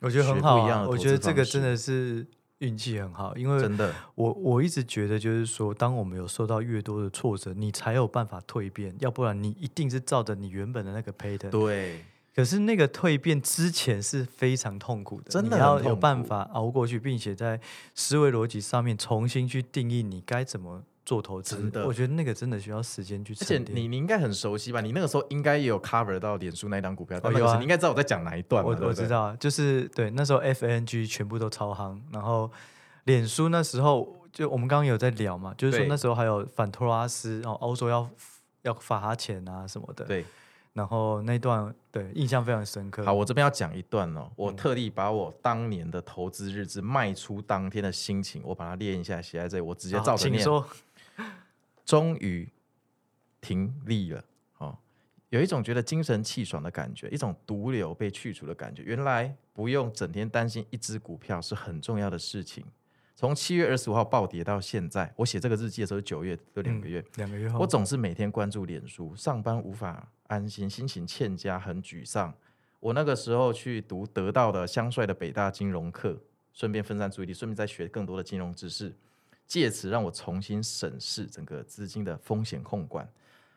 我觉得很好啊，我觉得这个真的是运气很好，因为真的，我我一直觉得就是说，当我们有受到越多的挫折，你才有办法蜕变，要不然你一定是照着你原本的那个 pattern。对。可是那个蜕变之前是非常痛苦的，真的要有办法熬过去，并且在思维逻辑上面重新去定义你该怎么做投资。真的，我觉得那个真的需要时间去。而且你你应该很熟悉吧？你那个时候应该也有 cover 到脸书那一档股票。哦，有啊，你应该知道我在讲哪一段。我我知道，就是对那时候 FNG 全部都超夯，然后脸书那时候就我们刚刚有在聊嘛，就是说那时候还有反托拉斯，然后欧洲要要罚他钱啊什么的。对。然后那段对印象非常深刻。好，我这边要讲一段哦，我特地把我当年的投资日志卖出当天的心情，我把它列一下，写在这里，我直接照着念。请说。终于停利了哦，有一种觉得精神气爽的感觉，一种毒瘤被去除的感觉。原来不用整天担心一只股票是很重要的事情。从七月二十五号暴跌到现在，我写这个日记的时候九月，就两个月，两个月后，我总是每天关注脸书，上班无法安心，心情欠佳，很沮丧。我那个时候去读得到的香帅的北大金融课，顺便分散注意力，顺便再学更多的金融知识，借此让我重新审视整个资金的风险控管。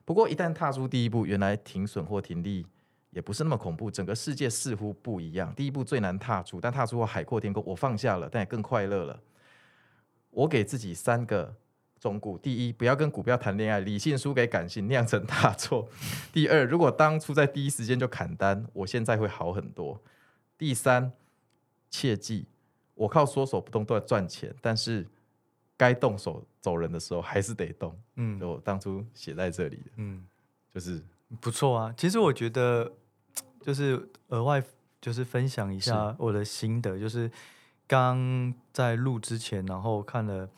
不过一旦踏出第一步，原来停损或停利也不是那么恐怖，整个世界似乎不一样。第一步最难踏出，但踏出后海阔天空，我放下了，但也更快乐了。我给自己三个忠告：第一，不要跟股票谈恋爱，理性输给感性，酿成大错；第二，如果当初在第一时间就砍单，我现在会好很多；第三，切记，我靠缩手不动都要赚钱，但是该动手走人的时候还是得动。嗯，我当初写在这里的，嗯，就是不错啊。其实我觉得，就是额外就是分享一下我的心得，就是。刚在录之前，然后看了《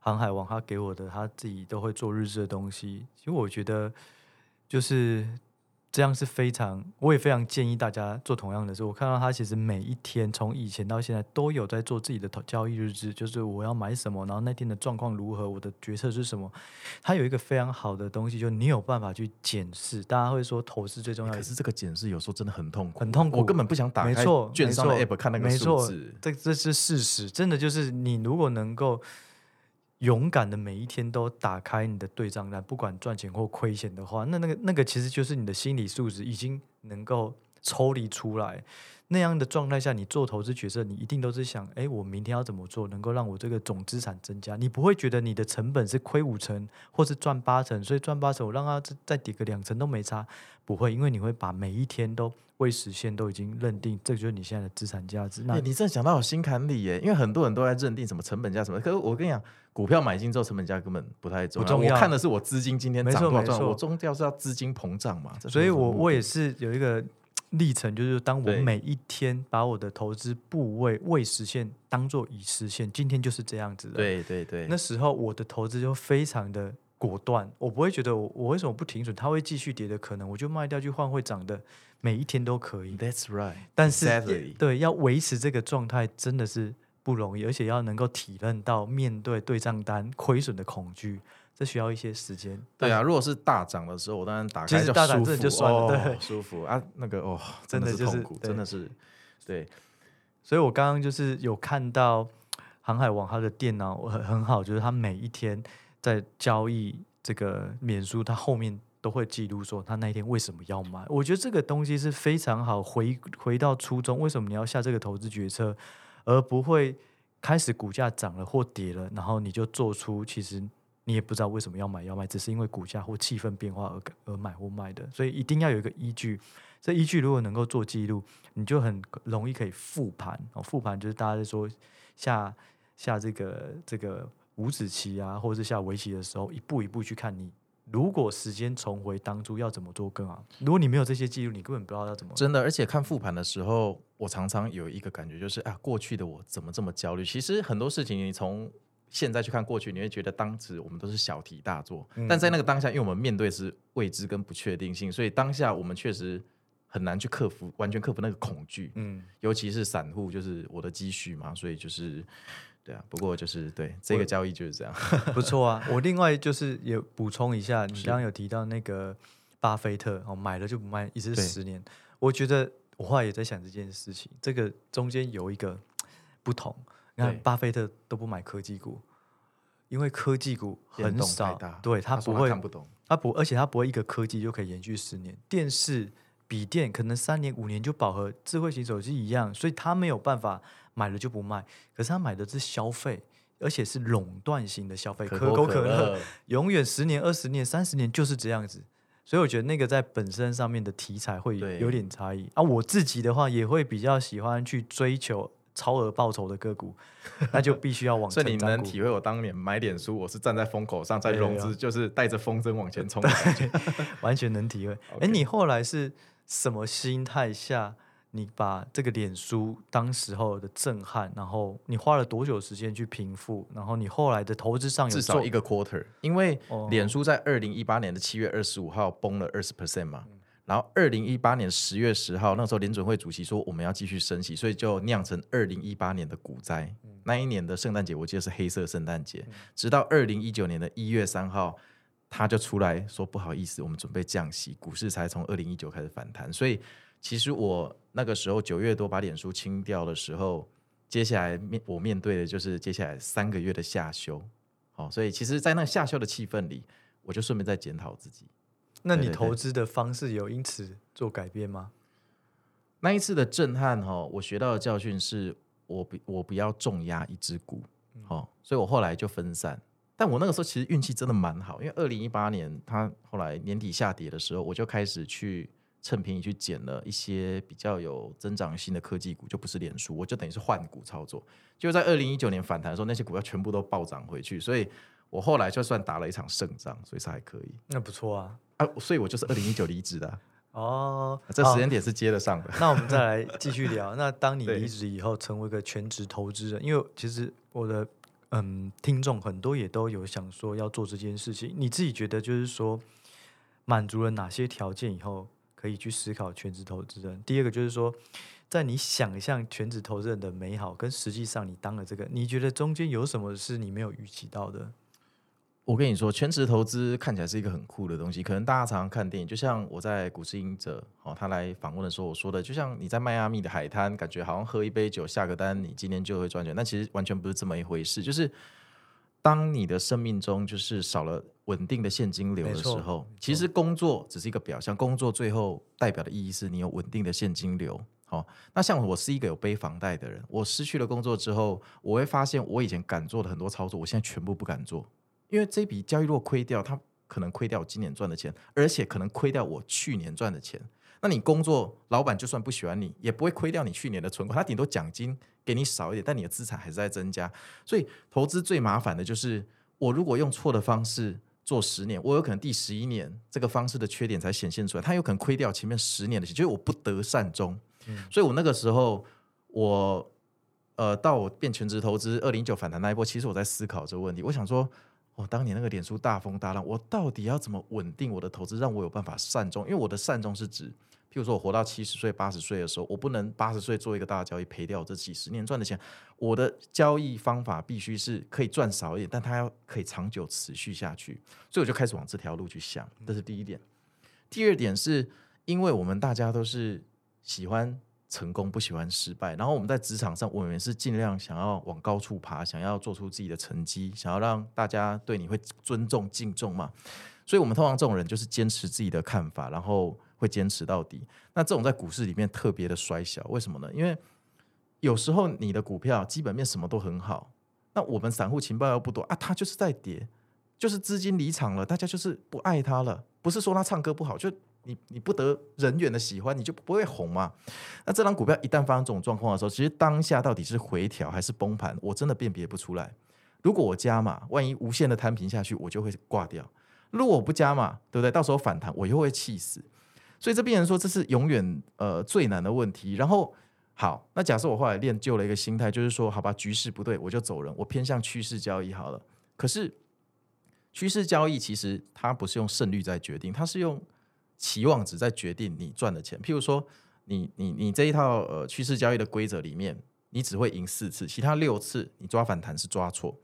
航海王》，他给我的他自己都会做日志的东西。其实我觉得就是这样是非常，我也非常建议大家做同样的事。我看到他其实每一天从以前到现在都有在做自己的交易日志，就是我要买什么，然后那天的状况如何，我的决策是什么。他有一个非常好的东西，就是你有办法去检视。大家会说投资最重要，可是这个检视有时候真的很痛苦，很痛苦。我根本不想打开券商的 app 看那个数字。这这是事实，真的就是你如果能够。勇敢的每一天都打开你的对账单，不管赚钱或亏钱的话，那那个那个其实就是你的心理素质已经能够抽离出来。那样的状态下，你做投资决策，你一定都是想：哎，我明天要怎么做，能够让我这个总资产增加？你不会觉得你的成本是亏五成，或是赚八成，所以赚八成我让它再跌个两成都没差，不会，因为你会把每一天都未实现都已经认定，这就是你现在的资产价值。那你这讲到我心坎里耶，因为很多人都在认定什么成本价什么，可是我跟你讲。股票买进之后，成本价根本不太重要。重要我看的是我资金今天涨多少赚，我终究是要资金膨胀嘛。所以我我也是有一个历程，就是当我每一天把我的投资部位未实现当做已实现，今天就是这样子的。对对对，那时候我的投资就非常的果断，我不会觉得我我为什么不停损，它会继续跌的可能，我就卖掉去换会涨的，每一天都可以。That's right。但是对，要维持这个状态真的是。不容易，而且要能够体认到面对对账单亏损的恐惧，这需要一些时间。对啊，如果是大涨的时候，我当然打开就舒服，就算了，哦、对，舒服啊，那个哦，真的是痛苦，真的是，对。所以我刚刚就是有看到航海王他的电脑很很好，就是他每一天在交易这个免书，他后面都会记录说他那一天为什么要买。我觉得这个东西是非常好，回回到初衷，为什么你要下这个投资决策？而不会开始股价涨了或跌了，然后你就做出其实你也不知道为什么要买要卖，只是因为股价或气氛变化而而买或卖的，所以一定要有一个依据。这依据如果能够做记录，你就很容易可以复盘哦。复盘就是大家在说下下这个这个五子棋啊，或者是下围棋的时候，一步一步去看你。如果时间重回当初，要怎么做更好？如果你没有这些记录，你根本不知道要怎么。真的，而且看复盘的时候，我常常有一个感觉，就是啊，过去的我怎么这么焦虑？其实很多事情，你从现在去看过去，你会觉得当时我们都是小题大做。嗯、但在那个当下，因为我们面对是未知跟不确定性，所以当下我们确实很难去克服，完全克服那个恐惧。嗯，尤其是散户，就是我的积蓄嘛，所以就是。对啊，不过就是对这个交易就是这样，不错啊。我另外就是也补充一下，你刚刚有提到那个巴菲特哦，买了就不卖，一直十年。我觉得我后来也在想这件事情，这个中间有一个不同。你看巴菲特都不买科技股，因为科技股很少，对他不会他看不懂，他不，而且他不会一个科技就可以延续十年。电视、笔电可能三年、五年就饱和，智慧型手机一样，所以他没有办法。买了就不卖，可是他买的是消费，而且是垄断型的消费，可口可乐 永远十年、二十年、三十年就是这样子，所以我觉得那个在本身上面的题材会有点差异啊。我自己的话也会比较喜欢去追求超额报酬的个股，那就必须要往。所以你能体会我当年买脸书，我是站在风口上在融资，就是带着风筝往前冲，完全能体会。哎你后来是什么心态下？你把这个脸书当时候的震撼，然后你花了多久时间去平复？然后你后来的投资上有至少一个 quarter，因为脸书在二零一八年的七月二十五号崩了二十 percent 嘛，嗯、然后二零一八年十月十号那时候联准会主席说我们要继续升息，所以就酿成二零一八年的股灾。嗯、那一年的圣诞节我记得是黑色圣诞节，嗯、直到二零一九年的一月三号，他就出来说不好意思，我们准备降息，股市才从二零一九开始反弹，所以。其实我那个时候九月多把脸书清掉的时候，接下来面我面对的就是接下来三个月的下修，好，所以其实，在那下修的气氛里，我就顺便在检讨自己。那你投资的方式有因此做改变吗？那一次的震撼哈，我学到的教训是我不我不要重压一只股，好，所以我后来就分散。但我那个时候其实运气真的蛮好，因为二零一八年它后来年底下跌的时候，我就开始去。趁便宜去捡了一些比较有增长性的科技股，就不是脸书，我就等于是换股操作。就在二零一九年反弹的时候，那些股票全部都暴涨回去，所以我后来就算打了一场胜仗，所以是还可以。那不错啊啊！所以我就是二零一九离职的、啊、哦。这时间点是接得上的。那我们再来继续聊。那当你离职以后，成为一个全职投资人，因为其实我的嗯听众很多也都有想说要做这件事情，你自己觉得就是说满足了哪些条件以后？可以去思考全职投资人。第二个就是说，在你想象全职投资人的美好，跟实际上你当了这个，你觉得中间有什么是你没有预期到的？我跟你说，全职投资看起来是一个很酷的东西。可能大家常常看电影，就像我在股市英者哦，他来访问的时候我说的，就像你在迈阿密的海滩，感觉好像喝一杯酒下个单，你今天就会赚钱。但其实完全不是这么一回事，就是。当你的生命中就是少了稳定的现金流的时候，其实工作只是一个表象。工作最后代表的意义是你有稳定的现金流。好，那像我是一个有背房贷的人，我失去了工作之后，我会发现我以前敢做的很多操作，我现在全部不敢做，因为这笔交易如果亏掉，它可能亏掉我今年赚的钱，而且可能亏掉我去年赚的钱。那你工作，老板就算不喜欢你，也不会亏掉你去年的存款，他顶多奖金给你少一点，但你的资产还是在增加。所以投资最麻烦的就是，我如果用错的方式做十年，我有可能第十一年这个方式的缺点才显现出来，他有可能亏掉前面十年的钱，就是我不得善终。嗯、所以我那个时候，我呃到我变全职投资二零一九反弹那一波，其实我在思考这个问题，我想说。我、哦、当年那个脸书大风大浪，我到底要怎么稳定我的投资，让我有办法善终？因为我的善终是指，譬如说我活到七十岁、八十岁的时候，我不能八十岁做一个大交易赔掉这几十年赚的钱。我的交易方法必须是可以赚少一点，但它要可以长久持续下去。所以我就开始往这条路去想，这是第一点。第二点是因为我们大家都是喜欢。成功不喜欢失败，然后我们在职场上，我们是尽量想要往高处爬，想要做出自己的成绩，想要让大家对你会尊重敬重嘛。所以，我们通常这种人就是坚持自己的看法，然后会坚持到底。那这种在股市里面特别的衰小，为什么呢？因为有时候你的股票基本面什么都很好，那我们散户情报又不多啊，它就是在跌，就是资金离场了，大家就是不爱它了。不是说他唱歌不好，就你你不得人缘的喜欢，你就不会红嘛。那这张股票一旦发生这种状况的时候，其实当下到底是回调还是崩盘，我真的辨别不出来。如果我加码，万一无限的摊平下去，我就会挂掉；如果我不加码，对不对？到时候反弹，我又会气死。所以这边人说这是永远呃最难的问题。然后好，那假设我后来练就了一个心态，就是说好吧，局势不对，我就走人，我偏向趋势交易好了。可是。趋势交易其实它不是用胜率在决定，它是用期望值在决定你赚的钱。譬如说你，你你这一套呃趋势交易的规则里面，你只会赢四次，其他六次你抓反弹是抓错。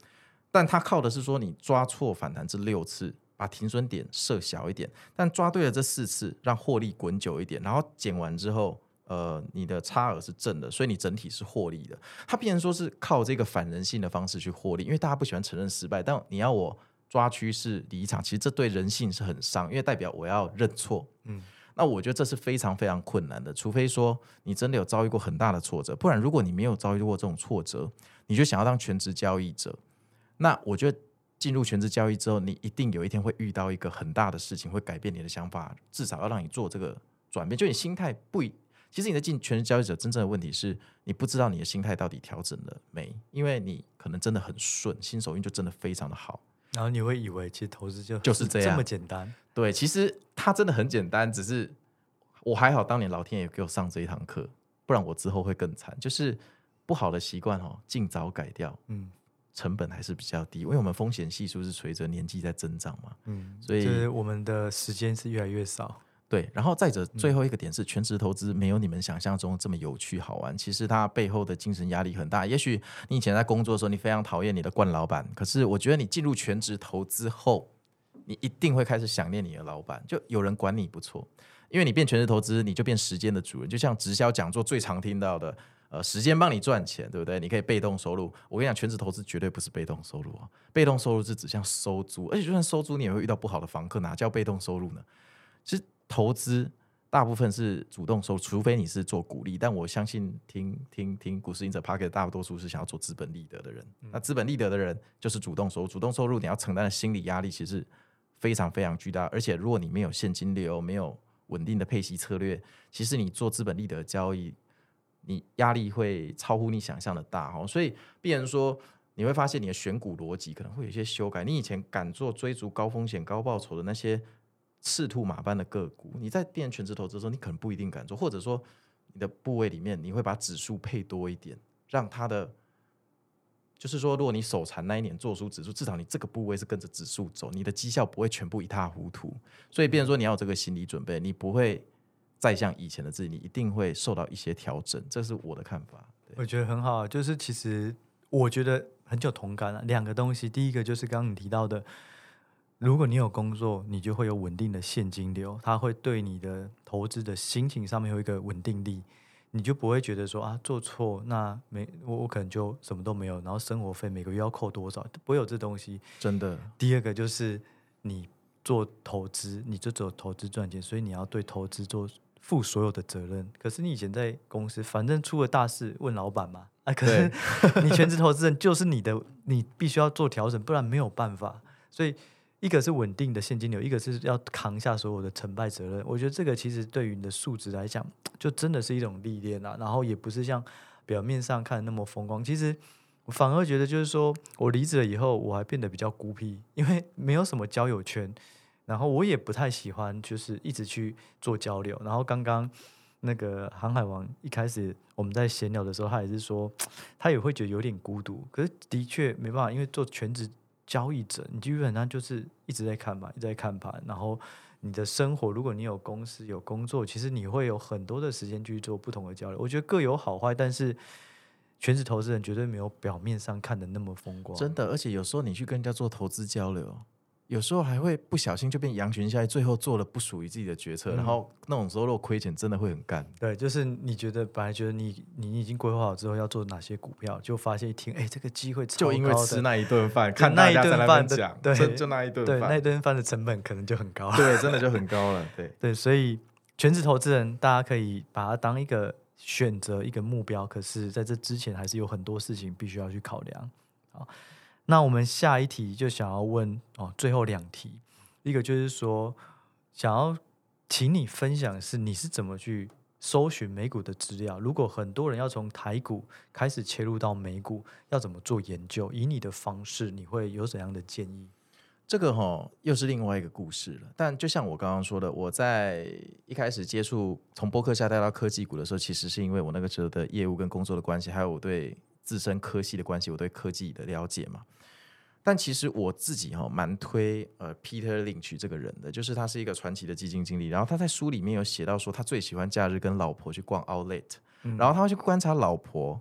但它靠的是说你抓错反弹这六次，把停损点设小一点，但抓对了这四次，让获利滚久一点，然后减完之后，呃，你的差额是正的，所以你整体是获利的。它必然说是靠这个反人性的方式去获利，因为大家不喜欢承认失败，但你要我。抓趋势离场，其实这对人性是很伤，因为代表我要认错。嗯，那我觉得这是非常非常困难的，除非说你真的有遭遇过很大的挫折，不然如果你没有遭遇过这种挫折，你就想要当全职交易者，那我觉得进入全职交易之后，你一定有一天会遇到一个很大的事情，会改变你的想法，至少要让你做这个转变。就你心态不一，其实你在进全职交易者真正的问题是你不知道你的心态到底调整了没，因为你可能真的很顺，新手运就真的非常的好。然后你会以为其实投资就就是这样这么简单，对，其实它真的很简单，只是我还好，当年老天爷给我上这一堂课，不然我之后会更惨。就是不好的习惯哦，尽早改掉，嗯，成本还是比较低，因为我们风险系数是随着年纪在增长嘛，嗯，所以就是我们的时间是越来越少。对，然后再者，最后一个点是，全职投资没有你们想象中这么有趣好玩。其实它背后的精神压力很大。也许你以前在工作的时候，你非常讨厌你的惯老板，可是我觉得你进入全职投资后，你一定会开始想念你的老板。就有人管你不错，因为你变全职投资，你就变时间的主人。就像直销讲座最常听到的，呃，时间帮你赚钱，对不对？你可以被动收入。我跟你讲，全职投资绝对不是被动收入啊，被动收入是指像收租，而且就算收租，你也会遇到不好的房客，哪叫被动收入呢？其实。投资大部分是主动收，除非你是做股利。但我相信听听听股市赢者 Podcast 大多数是想要做资本利得的人。嗯、那资本利得的人就是主动收，主动收入你要承担的心理压力其实非常非常巨大。而且如果你没有现金流，没有稳定的配息策略，其实你做资本利得交易，你压力会超乎你想象的大哈。所以，必然说你会发现你的选股逻辑可能会有一些修改。你以前敢做追逐高风险高报酬的那些。赤兔马般的个股，你在变全职投资的时候，你可能不一定敢做，或者说你的部位里面你会把指数配多一点，让它的就是说，如果你手残那一年做出指数，至少你这个部位是跟着指数走，你的绩效不会全部一塌糊涂。所以，变成说你要有这个心理准备，你不会再像以前的自己，你一定会受到一些调整。这是我的看法。我觉得很好，就是其实我觉得很有同感了。两个东西，第一个就是刚刚你提到的。如果你有工作，你就会有稳定的现金流，它会对你的投资的心情上面有一个稳定力，你就不会觉得说啊做错那没我我可能就什么都没有，然后生活费每个月要扣多少，不会有这东西。真的。第二个就是你做投资，你就只有投资赚钱，所以你要对投资做负所有的责任。可是你以前在公司，反正出了大事问老板嘛，啊，可是 你全职投资人就是你的，你必须要做调整，不然没有办法，所以。一个是稳定的现金流，一个是要扛下所有的成败责任。我觉得这个其实对于你的素质来讲，就真的是一种历练啊。然后也不是像表面上看那么风光。其实反而觉得，就是说我离职了以后，我还变得比较孤僻，因为没有什么交友圈。然后我也不太喜欢，就是一直去做交流。然后刚刚那个航海王一开始我们在闲聊的时候，他也是说，他也会觉得有点孤独。可是的确没办法，因为做全职。交易者，你基本上就是一直在看盘，一直在看盘。然后你的生活，如果你有公司有工作，其实你会有很多的时间去做不同的交流。我觉得各有好坏，但是全职投资人绝对没有表面上看的那么风光。真的，而且有时候你去跟人家做投资交流。有时候还会不小心就变羊群下来，最后做了不属于自己的决策，嗯、然后那种时候如果亏钱，真的会很干。对，就是你觉得本来觉得你你已经规划好之后要做哪些股票，就发现一听，哎，这个机会就因为吃那一顿饭，看那一顿饭讲，对，就那一顿饭，那一顿饭的成本可能就很高，对，真的就很 高了，对对，所以全职投资人大家可以把它当一个选择一个目标，可是在这之前还是有很多事情必须要去考量。好，那我们下一题就想要问哦，最后两题，一个就是说想要请你分享是你是怎么去。搜寻美股的资料，如果很多人要从台股开始切入到美股，要怎么做研究？以你的方式，你会有怎样的建议？这个哈又是另外一个故事了。但就像我刚刚说的，我在一开始接触从博客下带到科技股的时候，其实是因为我那个时候的业务跟工作的关系，还有我对自身科系的关系，我对科技的了解嘛。但其实我自己哈蛮推呃 Peter Lynch 这个人的，就是他是一个传奇的基金经理。然后他在书里面有写到说，他最喜欢假日跟老婆去逛 Outlet，嗯，然后他会去观察老婆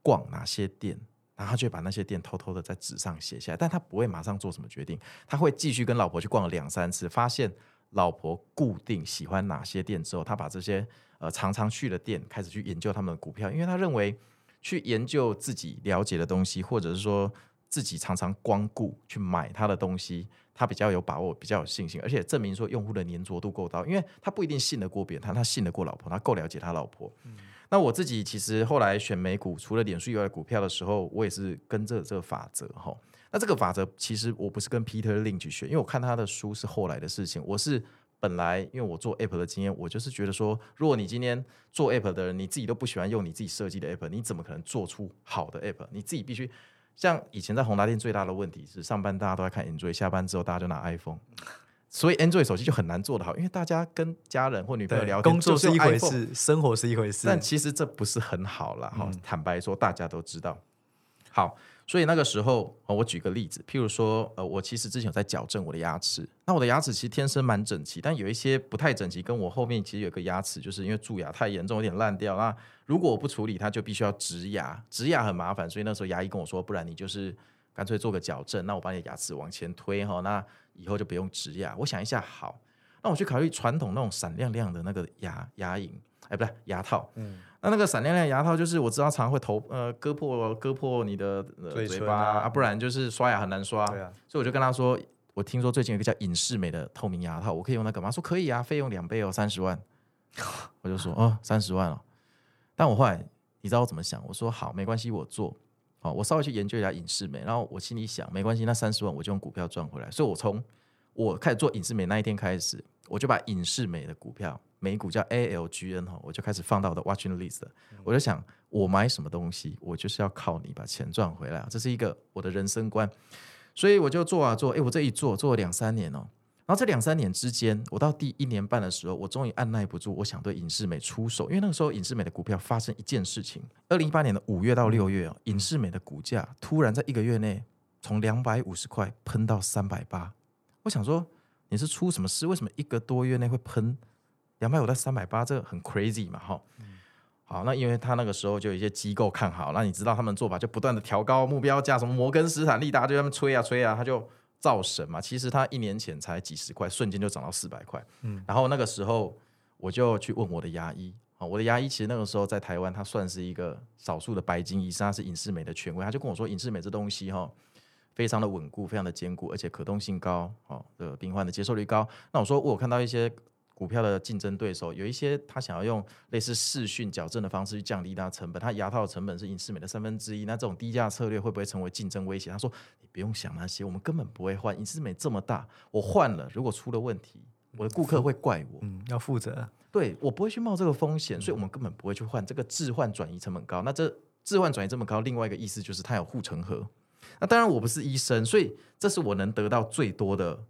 逛哪些店，然后他就把那些店偷偷的在纸上写下来。但他不会马上做什么决定，他会继续跟老婆去逛了两三次，发现老婆固定喜欢哪些店之后，他把这些呃常常去的店开始去研究他们的股票，因为他认为去研究自己了解的东西，或者是说。自己常常光顾去买他的东西，他比较有把握，比较有信心，而且证明说用户的粘着度够高，因为他不一定信得过别人，他他信得过老婆，他够了解他老婆。嗯、那我自己其实后来选美股，除了脸书以外的股票的时候，我也是跟着这个法则哈。那这个法则其实我不是跟 Peter Lynch 去学，因为我看他的书是后来的事情。我是本来因为我做 App 的经验，我就是觉得说，如果你今天做 App 的人，你自己都不喜欢用你自己设计的 App，你怎么可能做出好的 App？你自己必须。像以前在宏达店最大的问题是，上班大家都在看 Android，下班之后大家就拿 iPhone，所以 Android 手机就很难做得好，因为大家跟家人或女朋友聊天，工作是一回事，生活是一回事，但其实这不是很好了哈。坦白说，大家都知道。好，所以那个时候，我举个例子，譬如说，呃，我其实之前有在矫正我的牙齿，那我的牙齿其实天生蛮整齐，但有一些不太整齐，跟我后面其实有个牙齿，就是因为蛀牙太严重，有点烂掉。那如果我不处理，它就必须要植牙，植牙很麻烦，所以那时候牙医跟我说，不然你就是干脆做个矫正，那我把你的牙齿往前推哈，那以后就不用植牙。我想一下，好，那我去考虑传统那种闪亮亮的那个牙牙龈，哎，不对，牙套，嗯。那那个闪亮亮牙套，就是我知道常常会头呃割破割破你的、呃、嘴巴啊，啊，不然就是刷牙很难刷。对啊，所以我就跟他说，我听说最近有一个叫隐适美的透明牙套，我可以用那个吗？他说可以啊，费用两倍哦，三十万。我就说哦，三十万哦。但我后来你知道我怎么想？我说好，没关系，我做。好，我稍微去研究一下隐适美，然后我心里想，没关系，那三十万我就用股票赚回来。所以我从我开始做隐适美那一天开始，我就把隐适美的股票。美股叫 ALGN 哈，我就开始放到我的 watching list。我就想，我买什么东西，我就是要靠你把钱赚回来，这是一个我的人生观。所以我就做啊做，哎，我这一做做了两三年哦。然后这两三年之间，我到第一年半的时候，我终于按捺不住，我想对影视美出手，因为那个时候影视美的股票发生一件事情：二零一八年的五月到六月哦，影视美的股价突然在一个月内从两百五十块喷到三百八。我想说，你是出什么事？为什么一个多月内会喷？两百五到三百八，这个很 crazy 嘛，哈、嗯。好，那因为他那个时候就有一些机构看好，那你知道他们做法就不断的调高目标价，什么摩根斯坦利，大家就在那边吹啊吹啊，他就造神嘛。其实他一年前才几十块，瞬间就涨到四百块。嗯，然后那个时候我就去问我的牙医，啊，我的牙医其实那个时候在台湾，他算是一个少数的白金医生，他是隐适美的权威，他就跟我说，隐适美这东西哈，非常的稳固，非常的坚固，而且可动性高，哦，这个病患的接受率高。那我说我有看到一些。股票的竞争对手有一些，他想要用类似视讯矫正的方式去降低它成本，它牙套的成本是隐适美的三分之一，那这种低价策略会不会成为竞争威胁？他说：“你不用想那些，我们根本不会换。隐适美这么大，我换了，如果出了问题，我的顾客会怪我，嗯，要负责。对，我不会去冒这个风险，所以我们根本不会去换。这个置换转移成本高，那这置换转移这么高，另外一个意思就是它有护城河。那当然我不是医生，所以这是我能得到最多的。”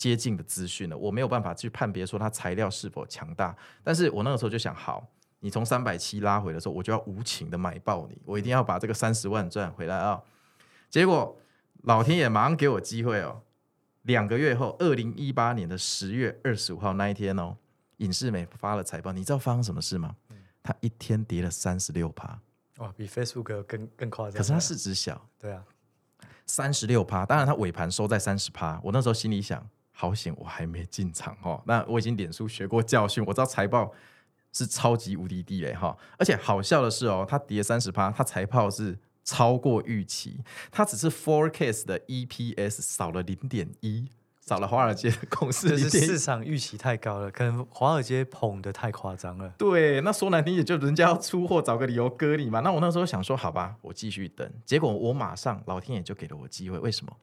接近的资讯了，我没有办法去判别说它材料是否强大。但是我那个时候就想，好，你从三百七拉回的时候，我就要无情的买爆你，我一定要把这个三十万赚回来啊、哦！结果老天爷马上给我机会哦，两个月后，二零一八年的十月二十五号那一天哦，影视美发了财报，你知道发生什么事吗？它一天跌了三十六趴，哇，比 Facebook 更更夸张。可是它市值小，对啊，三十六趴，当然它尾盘收在三十趴。我那时候心里想。好险，我还没进场哦。那我已经脸书学过教训，我知道财报是超级无敌地雷哈。而且好笑的是哦，它跌三十趴，它财报是超过预期，它只是 forecast 的 EPS 少了零点一，少了华尔街的公司，就是市场预期太高了，可能华尔街捧得太夸张了。对，那说难听也就人家要出货，找个理由割你嘛。那我那时候想说，好吧，我继续等。结果我马上老天爷就给了我机会，为什么？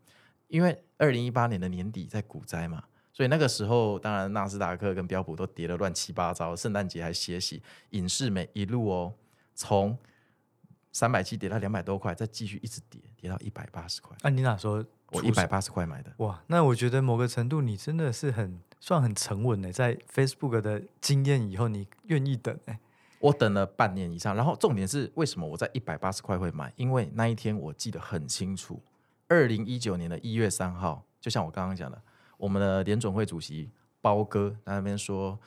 因为二零一八年的年底在股灾嘛，所以那个时候当然纳斯达克跟标普都跌得乱七八糟，圣诞节还歇息，影视美一路哦，从三百七跌到两百多块，再继续一直跌，跌到一百八十块。啊，你哪说？我一百八十块买的。哇，那我觉得某个程度你真的是很算很沉稳的，在 Facebook 的经验以后，你愿意等哎。我等了半年以上，然后重点是为什么我在一百八十块会买？因为那一天我记得很清楚。二零一九年的一月三号，就像我刚刚讲的，我们的联总会主席包哥在那边说：“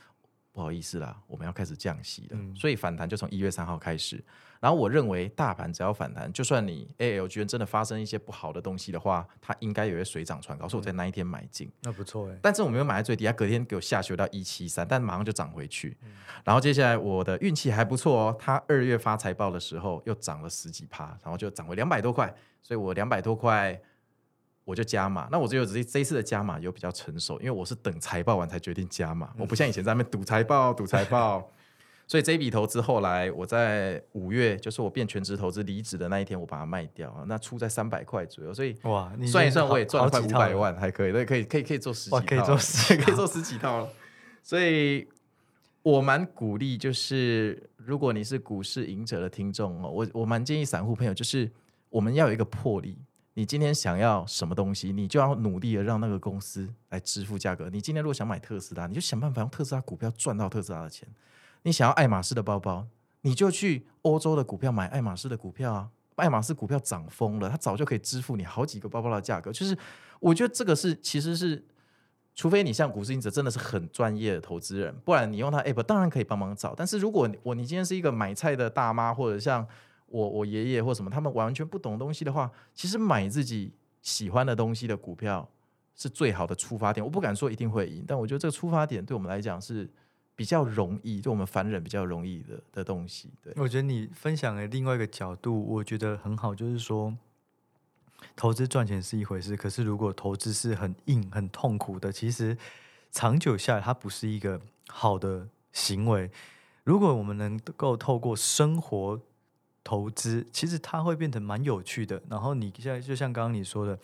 不好意思啦，我们要开始降息了。嗯”所以反弹就从一月三号开始。然后我认为大盘只要反弹，就算你 ALG 真的发生一些不好的东西的话，它应该也会水涨船高。所以我在那一天买进，那不错哎。但是我没有买在最低，它隔天给我下修到一七三，但马上就涨回去。嗯、然后接下来我的运气还不错哦，它二月发财报的时候又涨了十几趴，然后就涨回两百多块。所以我两百多块我就加码。那我只有这这一次的加码又比较成熟，因为我是等财报完才决定加码，嗯、我不像以前在那边赌财报、赌财报。所以这笔投资后来我在五月，就是我变全职投资离职的那一天，我把它卖掉，那出在三百块左右。所以哇，你算一算我也赚了快五百万，还可以，对，可以可以可以做十几套，可以做十可以做十几套了。所以我蛮鼓励，就是如果你是股市赢者的听众哦，我我蛮建议散户朋友，就是我们要有一个魄力。你今天想要什么东西，你就要努力的让那个公司来支付价格。你今天如果想买特斯拉，你就想办法用特斯拉股票赚到特斯拉的钱。你想要爱马仕的包包，你就去欧洲的股票买爱马仕的股票啊！爱马仕股票涨疯了，它早就可以支付你好几个包包的价格。就是我觉得这个是，其实是，除非你像股市赢者真的是很专业的投资人，不然你用它 app 当然可以帮忙找。但是如果我你今天是一个买菜的大妈，或者像我我爷爷或什么，他们完全不懂东西的话，其实买自己喜欢的东西的股票是最好的出发点。我不敢说一定会赢，但我觉得这个出发点对我们来讲是。比较容易，就我们凡人比较容易的的东西。对，我觉得你分享的另外一个角度，我觉得很好，就是说，投资赚钱是一回事，可是如果投资是很硬、很痛苦的，其实长久下来，它不是一个好的行为。如果我们能够透过生活投资，其实它会变成蛮有趣的。然后你现在就像刚刚你说的，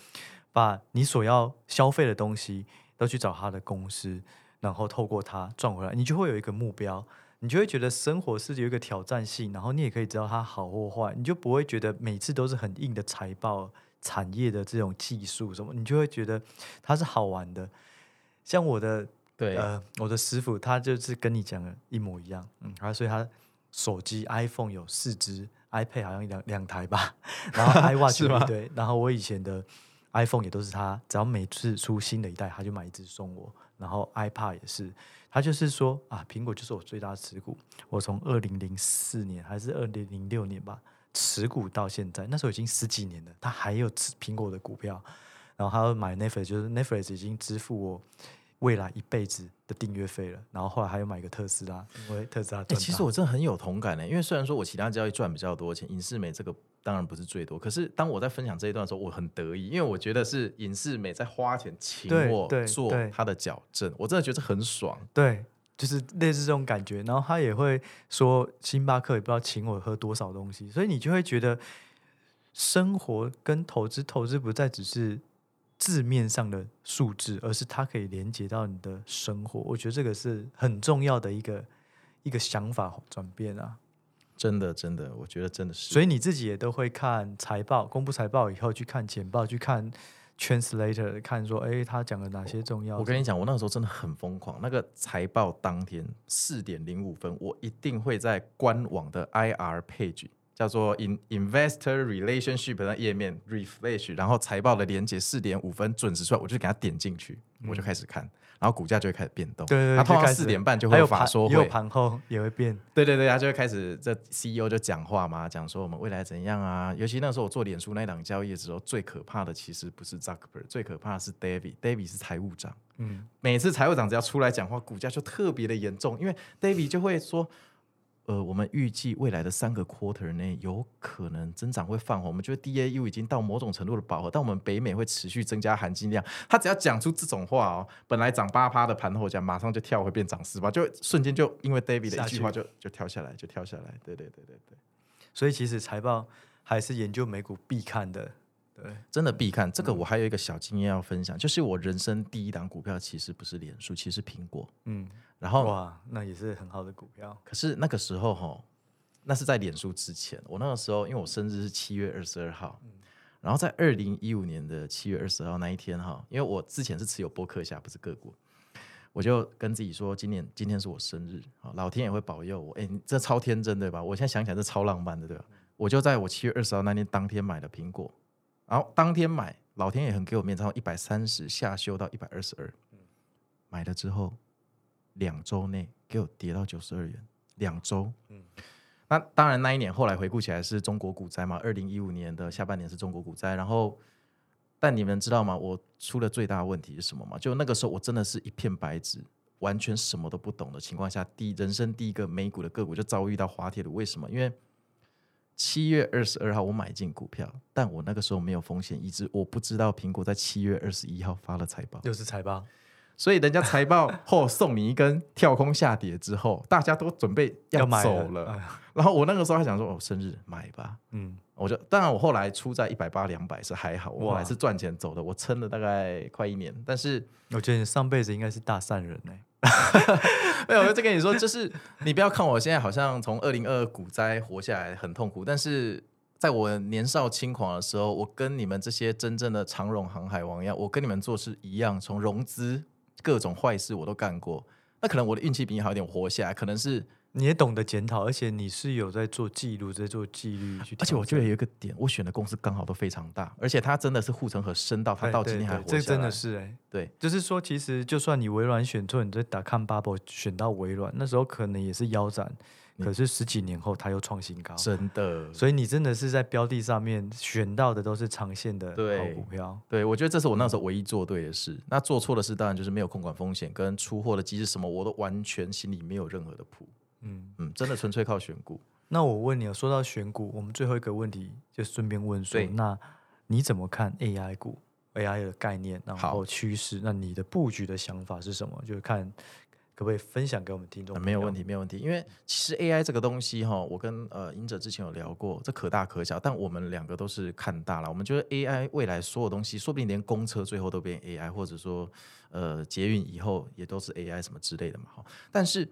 把你所要消费的东西都去找他的公司。然后透过它赚回来，你就会有一个目标，你就会觉得生活是有一个挑战性，然后你也可以知道它好或坏，你就不会觉得每次都是很硬的财报、产业的这种技术什么，你就会觉得它是好玩的。像我的对呃，我的师傅他就是跟你讲的一模一样，嗯，啊，所以他手机 iPhone 有四支，iPad 好像两两台吧，然后 iWatch 一堆，然后我以前的 iPhone 也都是他，只要每次出新的一代，他就买一支送我。然后 iPad 也是，他就是说啊，苹果就是我最大的持股。我从二零零四年还是二零零六年吧，持股到现在，那时候已经十几年了，他还有持苹果的股票。然后他要买 Netflix，就是 Netflix 已经支付我未来一辈子的订阅费了。然后后来还有买个特斯拉，因为特斯拉赚。欸，其实我真的很有同感呢，因为虽然说我其他交易赚比较多钱，影视美这个。当然不是最多，可是当我在分享这一段的时候，我很得意，因为我觉得是影视美在花钱请我做他的矫正，我真的觉得很爽。对，就是类似这种感觉。然后他也会说，星巴克也不知道请我喝多少东西，所以你就会觉得生活跟投资，投资不再只是字面上的数字，而是它可以连接到你的生活。我觉得这个是很重要的一个一个想法转变啊。真的，真的，我觉得真的是。所以你自己也都会看财报，公布财报以后去看简报，去看 translator，看说，哎，他讲了哪些重要。我跟你讲，我那个时候真的很疯狂。那个财报当天四点零五分，我一定会在官网的 IR page，叫做 In Investor Relationship 的页面 refresh，然后财报的连接四点五分准时出来，我就给他点进去，我就开始看。嗯然后股价就会开始变动，对对对，他通常四点半就会有法说会，有盘后也会变，对对对，他就会开始这 CEO 就讲话嘛，讲说我们未来怎样啊。尤其那时候我做脸书那档交易的时候，最可怕的其实不是 Zuckerberg，最可怕的是 David，David 是财务长，嗯，每次财务长只要出来讲话，股价就特别的严重，因为 David 就会说。呃，我们预计未来的三个 quarter 内有可能增长会放缓，我们觉得 DAU 已经到某种程度的饱和，但我们北美会持续增加含金量。他只要讲出这种话哦，本来涨八趴的盘后价，马上就跳回变涨四趴，就瞬间就因为 David 的一句话就就跳下来，就跳下来。对对对对对。所以其实财报还是研究美股必看的。对，真的必看。这个我还有一个小经验要分享，嗯、就是我人生第一档股票其实不是脸书，其实是苹果。嗯，然后哇，那也是很好的股票。可是那个时候哈，那是在脸书之前。我那个时候，因为我生日是七月二十二号，嗯、然后在二零一五年的七月二十号那一天哈，因为我之前是持有博客下，不是个股，我就跟自己说，今年今天是我生日，老天也会保佑我。哎，这超天真对吧？我现在想起来是超浪漫的对吧？嗯、我就在我七月二十号那天当天买了苹果。然后当天买，老天也很给我面子，从一百三十下修到一百二十二，买了之后两周内给我跌到九十二元，两周。嗯，那当然那一年后来回顾起来是中国股灾嘛，二零一五年的下半年是中国股灾。然后，但你们知道吗？我出了最大的问题是什么吗？就那个时候我真的是一片白纸，完全什么都不懂的情况下，第人生第一个美股的个股就遭遇到滑铁卢。为什么？因为七月二十二号我买进股票，但我那个时候没有风险意识，我不知道苹果在七月二十一号发了财报，又是财报，所以人家财报后送你一根跳空下跌之后，大家都准备要走了，了。然后我那个时候还想说，哦，生日买吧，嗯，我就当然我后来出在一百八两百是还好，我后来是赚钱走的，我撑了大概快一年，但是我觉得你上辈子应该是大善人呢、欸。没有，我就跟你说，就是你不要看我现在好像从二零二二股灾活下来很痛苦，但是在我年少轻狂的时候，我跟你们这些真正的长荣航海王一样，我跟你们做事一样，从融资各种坏事我都干过。那可能我的运气比你好一点，活下来，可能是。你也懂得检讨，而且你是有在做记录，在做纪律去。而且我觉得有一个点，我选的公司刚好都非常大，而且它真的是护城河深到它到今天还活下来。这真的是哎、欸，对，就是说，其实就算你微软选错，你在打看 bubble 选到微软，那时候可能也是腰斩，可是十几年后它又创新高，真的。所以你真的是在标的上面选到的都是长线的好股票。对，对我觉得这是我那时候唯一做对的事。嗯、那做错的事当然就是没有控管风险，跟出货的机制什么，我都完全心里没有任何的谱。嗯嗯，真的纯粹靠选股。那我问你，说到选股，我们最后一个问题就顺便问说，那你怎么看 AI 股？AI 的概念，然后趋势，那你的布局的想法是什么？就是看可不可以分享给我们听众？没有问题，没有问题。因为其实 AI 这个东西哈，我跟呃隐者之前有聊过，这可大可小，但我们两个都是看大了。我们觉得 AI 未来所有东西，说不定连公车最后都变 AI，或者说呃捷运以后也都是 AI 什么之类的嘛。哈，但是。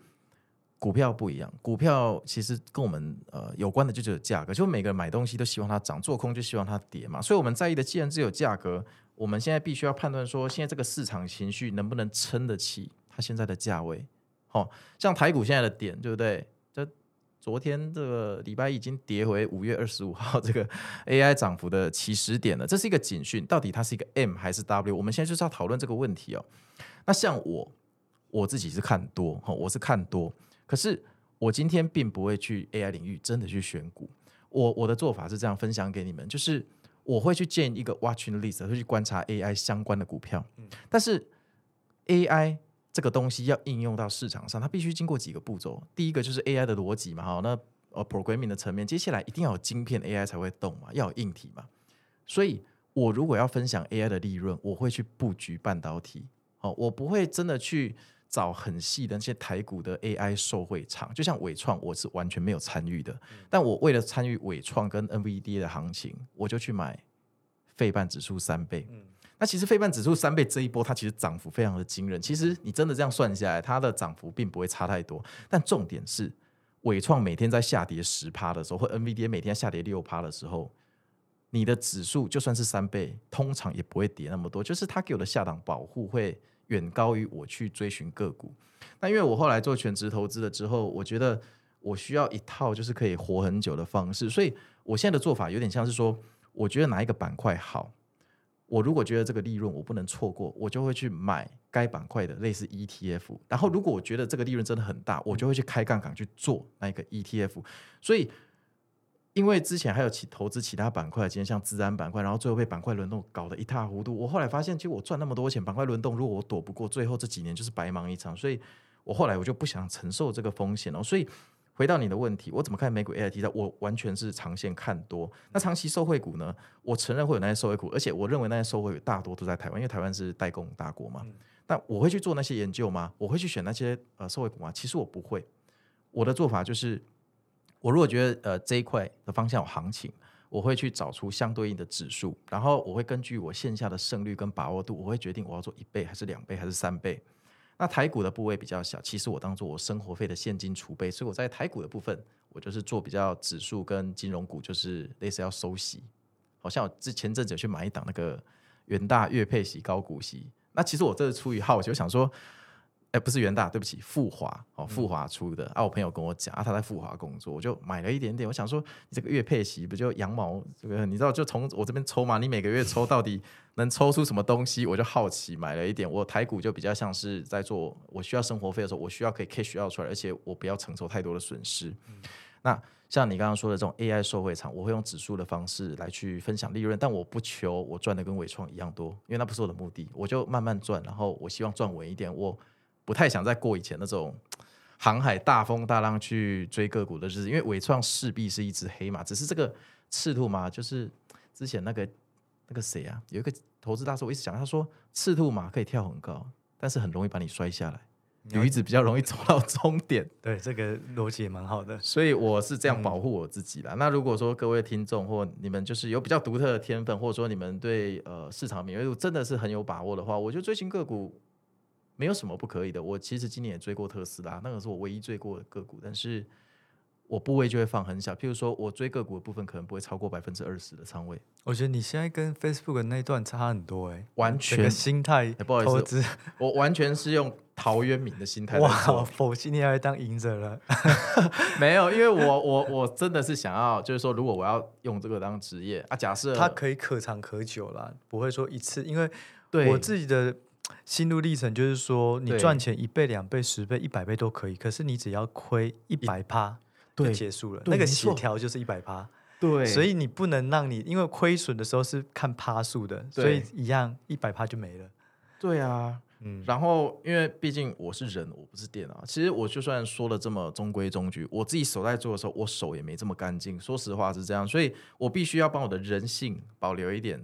股票不一样，股票其实跟我们呃有关的就只有价格，就每个人买东西都希望它涨，做空就希望它跌嘛。所以我们在意的既然只有价格，我们现在必须要判断说，现在这个市场情绪能不能撑得起它现在的价位。好，像台股现在的点，对不对？这昨天这个礼拜已经跌回五月二十五号这个 AI 涨幅的起始点了，这是一个警讯，到底它是一个 M 还是 W？我们现在就是要讨论这个问题哦。那像我我自己是看多，哈，我是看多。可是我今天并不会去 AI 领域真的去选股，我我的做法是这样分享给你们，就是我会去建一个 watching list，会去观察 AI 相关的股票。但是 AI 这个东西要应用到市场上，它必须经过几个步骤。第一个就是 AI 的逻辑嘛，好，那呃 programming 的层面，接下来一定要有晶片，AI 才会动嘛，要有硬体嘛。所以我如果要分享 AI 的利润，我会去布局半导体，哦，我不会真的去。找很细的那些台股的 AI 受惠厂，就像伟创，我是完全没有参与的。嗯、但我为了参与伟创跟 NVDA 的行情，我就去买费半指数三倍。嗯、那其实费半指数三倍这一波，它其实涨幅非常的惊人。其实你真的这样算下来，它的涨幅并不会差太多。但重点是，纬创每天在下跌十趴的时候，或 NVDA 每天下跌六趴的时候，你的指数就算是三倍，通常也不会跌那么多。就是它给我的下档保护会。远高于我去追寻个股，那因为我后来做全职投资了之后，我觉得我需要一套就是可以活很久的方式，所以我现在的做法有点像是说，我觉得哪一个板块好，我如果觉得这个利润我不能错过，我就会去买该板块的类似 ETF，然后如果我觉得这个利润真的很大，我就会去开杠杆去做那个 ETF，所以。因为之前还有其投资其他板块，今天像资安板块，然后最后被板块轮动搞得一塌糊涂。我后来发现，其实我赚那么多钱，板块轮动如果我躲不过，最后这几年就是白忙一场。所以我后来我就不想承受这个风险了。所以回到你的问题，我怎么看美股 AI 题材？我完全是长线看多。那长期受惠股呢？我承认会有那些受惠股，而且我认为那些受惠股大多都在台湾，因为台湾是代工大国嘛。嗯、但我会去做那些研究吗？我会去选那些呃受惠股吗？其实我不会。我的做法就是，我如果觉得呃这一块的方向有行情，我会去找出相对应的指数，然后我会根据我线下的胜率跟把握度，我会决定我要做一倍还是两倍还是三倍。那台股的部位比较小，其实我当做我生活费的现金储备，所以我在台股的部分，我就是做比较指数跟金融股，就是类似要收息。好像我之前阵子去买一档那个远大月配息高股息，那其实我这是出于好奇，我想说。哎，不是元大，对不起，富华哦，富华出的、嗯、啊。我朋友跟我讲啊，他在富华工作，我就买了一点点。我想说，你这个月配息不就羊毛？这个你知道，就从我这边抽嘛。你每个月抽到底能抽出什么东西？我就好奇买了一点。我台股就比较像是在做，我需要生活费的时候，我需要可以 cash out 出来，而且我不要承受太多的损失。嗯、那像你刚刚说的这种 AI 受惠场，我会用指数的方式来去分享利润，但我不求我赚的跟伟创一样多，因为那不是我的目的。我就慢慢赚，然后我希望赚稳一点。我。不太想再过以前那种航海大风大浪去追个股的日子，因为伟创势必是一只黑马。只是这个赤兔马，就是之前那个那个谁啊，有一个投资大师，我一直讲，他说赤兔马可以跳很高，但是很容易把你摔下来。驴子比较容易走到终点。对，这个逻辑也蛮好的。所以我是这样保护我自己啦。嗯、那如果说各位听众或你们就是有比较独特的天分，或者说你们对呃市场敏锐度真的是很有把握的话，我觉得追寻个股。没有什么不可以的。我其实今年也追过特斯拉，那个是我唯一追过的个股，但是我部位就会放很小。譬如说，我追个股的部分可能不会超过百分之二十的仓位。我觉得你现在跟 Facebook 那段差很多哎、欸，完全心态、欸。不好意思，我完全是用陶渊明的心态。哇，佛今天要当赢者了？没有，因为我我我真的是想要，就是说，如果我要用这个当职业啊，假设它可以可长可久啦，不会说一次，因为我自己的。心路历程就是说，你赚钱一倍、两倍、十倍、一百倍都可以，可是你只要亏一百趴就结束了。那个协调就是一百趴。对，所以你不能让你因为亏损的时候是看趴数的，所以一样一百趴就没了。对啊，嗯。然后因为毕竟我是人，我不是电脑。其实我就算说的这么中规中矩，我自己手在做的时候，我手也没这么干净。说实话是这样，所以我必须要帮我的人性保留一点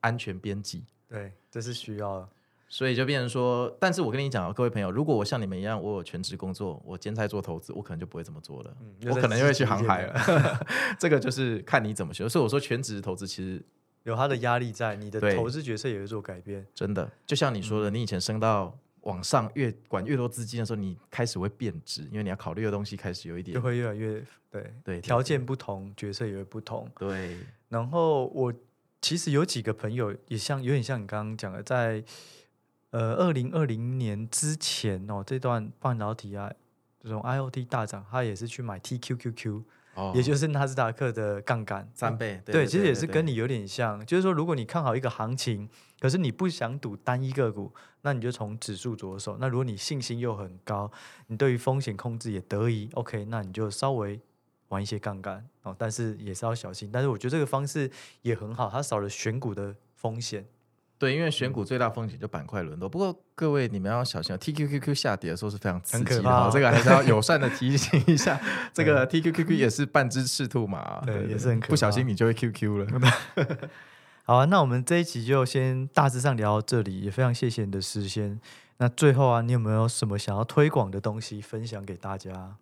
安全边际。对，这是需要的。所以就变成说，但是我跟你讲，各位朋友，如果我像你们一样，我有全职工作，我兼差做投资，我可能就不会这么做了，嗯、我可能就会去航海了。这个就是看你怎么学。所以我说，全职投资其实 有它的压力在，你的投资角色也会做改变。真的，就像你说的，你以前升到往上越管越多资金的时候，你开始会变质，因为你要考虑的东西开始有一点，就会越来越对对，条件不同，角色也会不同。对，然后我其实有几个朋友也像有点像你刚刚讲的，在。呃，二零二零年之前哦，这段半导体啊，这种 IOT 大涨，他也是去买 TQQQ，哦，也就是纳斯达克的杠杆三倍。对，对，其实也是跟你有点像，就是说，如果你看好一个行情，可是你不想赌单一个股，那你就从指数着手。那如果你信心又很高，你对于风险控制也得宜，OK，那你就稍微玩一些杠杆哦，但是也是要小心。但是我觉得这个方式也很好，它少了选股的风险。对，因为选股最大风险就板块轮动。不过各位，你们要小心，TQQQ 下跌的时候是非常刺激的，哦，这个还是要友善的提醒一下。这个 TQQQ 也是半只赤兔马，对，也是很可怕，不小心你就会 QQ 了。好啊，那我们这一集就先大致上聊到这里，也非常谢谢你的时间。那最后啊，你有没有什么想要推广的东西分享给大家？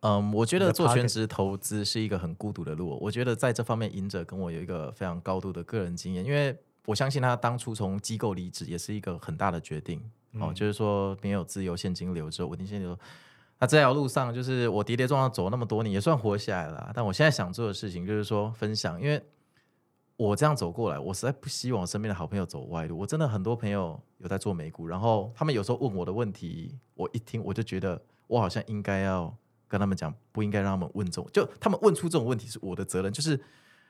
嗯，我觉得做全职投资是一个很孤独的路。我觉得在这方面，赢者跟我有一个非常高度的个人经验，因为。我相信他当初从机构离职也是一个很大的决定，嗯、哦，就是说没有自由现金流之后，稳定现金流。那这条路上，就是我跌跌撞撞走了那么多年，也算活下来了。但我现在想做的事情，就是说分享，因为我这样走过来，我实在不希望我身边的好朋友走歪路。我真的很多朋友有在做美股，然后他们有时候问我的问题，我一听我就觉得我好像应该要跟他们讲，不应该让他们问这种，就他们问出这种问题是我的责任，就是。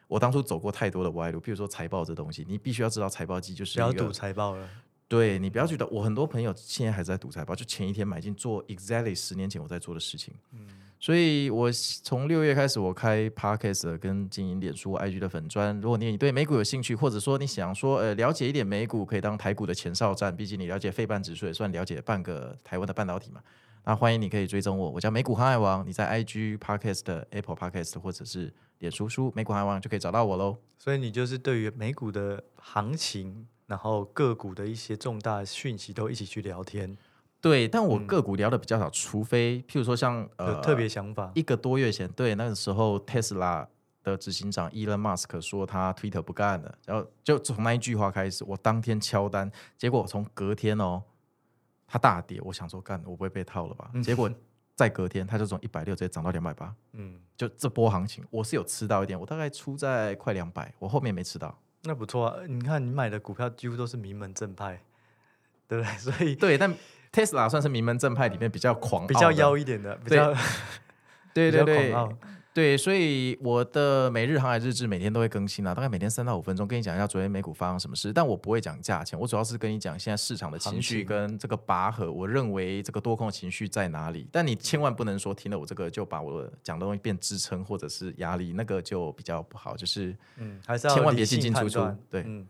我当初走过太多的歪路，比如说财报这东西，你必须要知道财报季就是。不要赌财报了。对，你不要觉得我很多朋友现在还在赌财报，就前一天买进做 exactly 十年前我在做的事情。嗯，所以我从六月开始，我开 podcast 跟经营脸书、IG 的粉砖。如果你对美股有兴趣，或者说你想说呃了解一点美股，可以当台股的前哨站。毕竟你了解费半指数，也算了解半个台湾的半导体嘛。那欢迎你可以追踪我，我叫美股航海王。你在 IG Podcast、Apple Podcast 或者是脸书书美股航海王就可以找到我喽。所以你就是对于美股的行情，然后个股的一些重大讯息都一起去聊天。对，但我个股聊的比较少，嗯、除非譬如说像呃特别想法，一个多月前，对那个时候 Tesla 的执行长 Elon Musk 说他 Twitter 不干了，然后就从那一句话开始，我当天敲单，结果从隔天哦，他大跌，我想说干，我不会被套了吧？嗯、结果在隔天，它就从一百六直接涨到两百八，嗯，就这波行情，我是有吃到一点，我大概出在快两百，我后面没吃到，那不错啊。你看你买的股票几乎都是名门正派，对不对？所以对，但。Tesla 算是名门正派里面比较狂、比较妖一点的，比较对 对对对，所以我的每日航海日志每天都会更新啊，大概每天三到五分钟，跟你讲一下昨天美股发生什么事。但我不会讲价钱，我主要是跟你讲现在市场的情绪跟这个拔河，我认为这个多空的情绪在哪里。但你千万不能说听了我这个就把我讲的东西变支撑或者是压力，那个就比较不好。就是嗯，还是要千万别进进出出。对，嗯，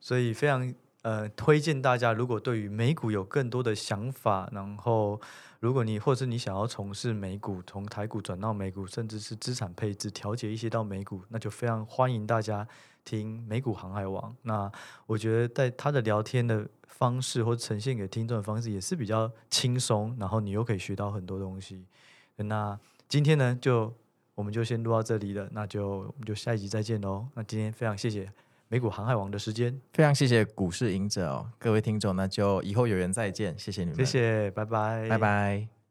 所以非常。呃，推荐大家，如果对于美股有更多的想法，然后如果你或是你想要从事美股，从台股转到美股，甚至是资产配置调节一些到美股，那就非常欢迎大家听美股航海王。那我觉得在他的聊天的方式或呈现给听众的方式也是比较轻松，然后你又可以学到很多东西。那今天呢，就我们就先录到这里了，那就我们就下一集再见喽。那今天非常谢谢。美股航海王的时间，非常谢谢股市赢者哦，各位听众，那就以后有缘再见，谢谢你们，谢谢，拜拜，拜拜。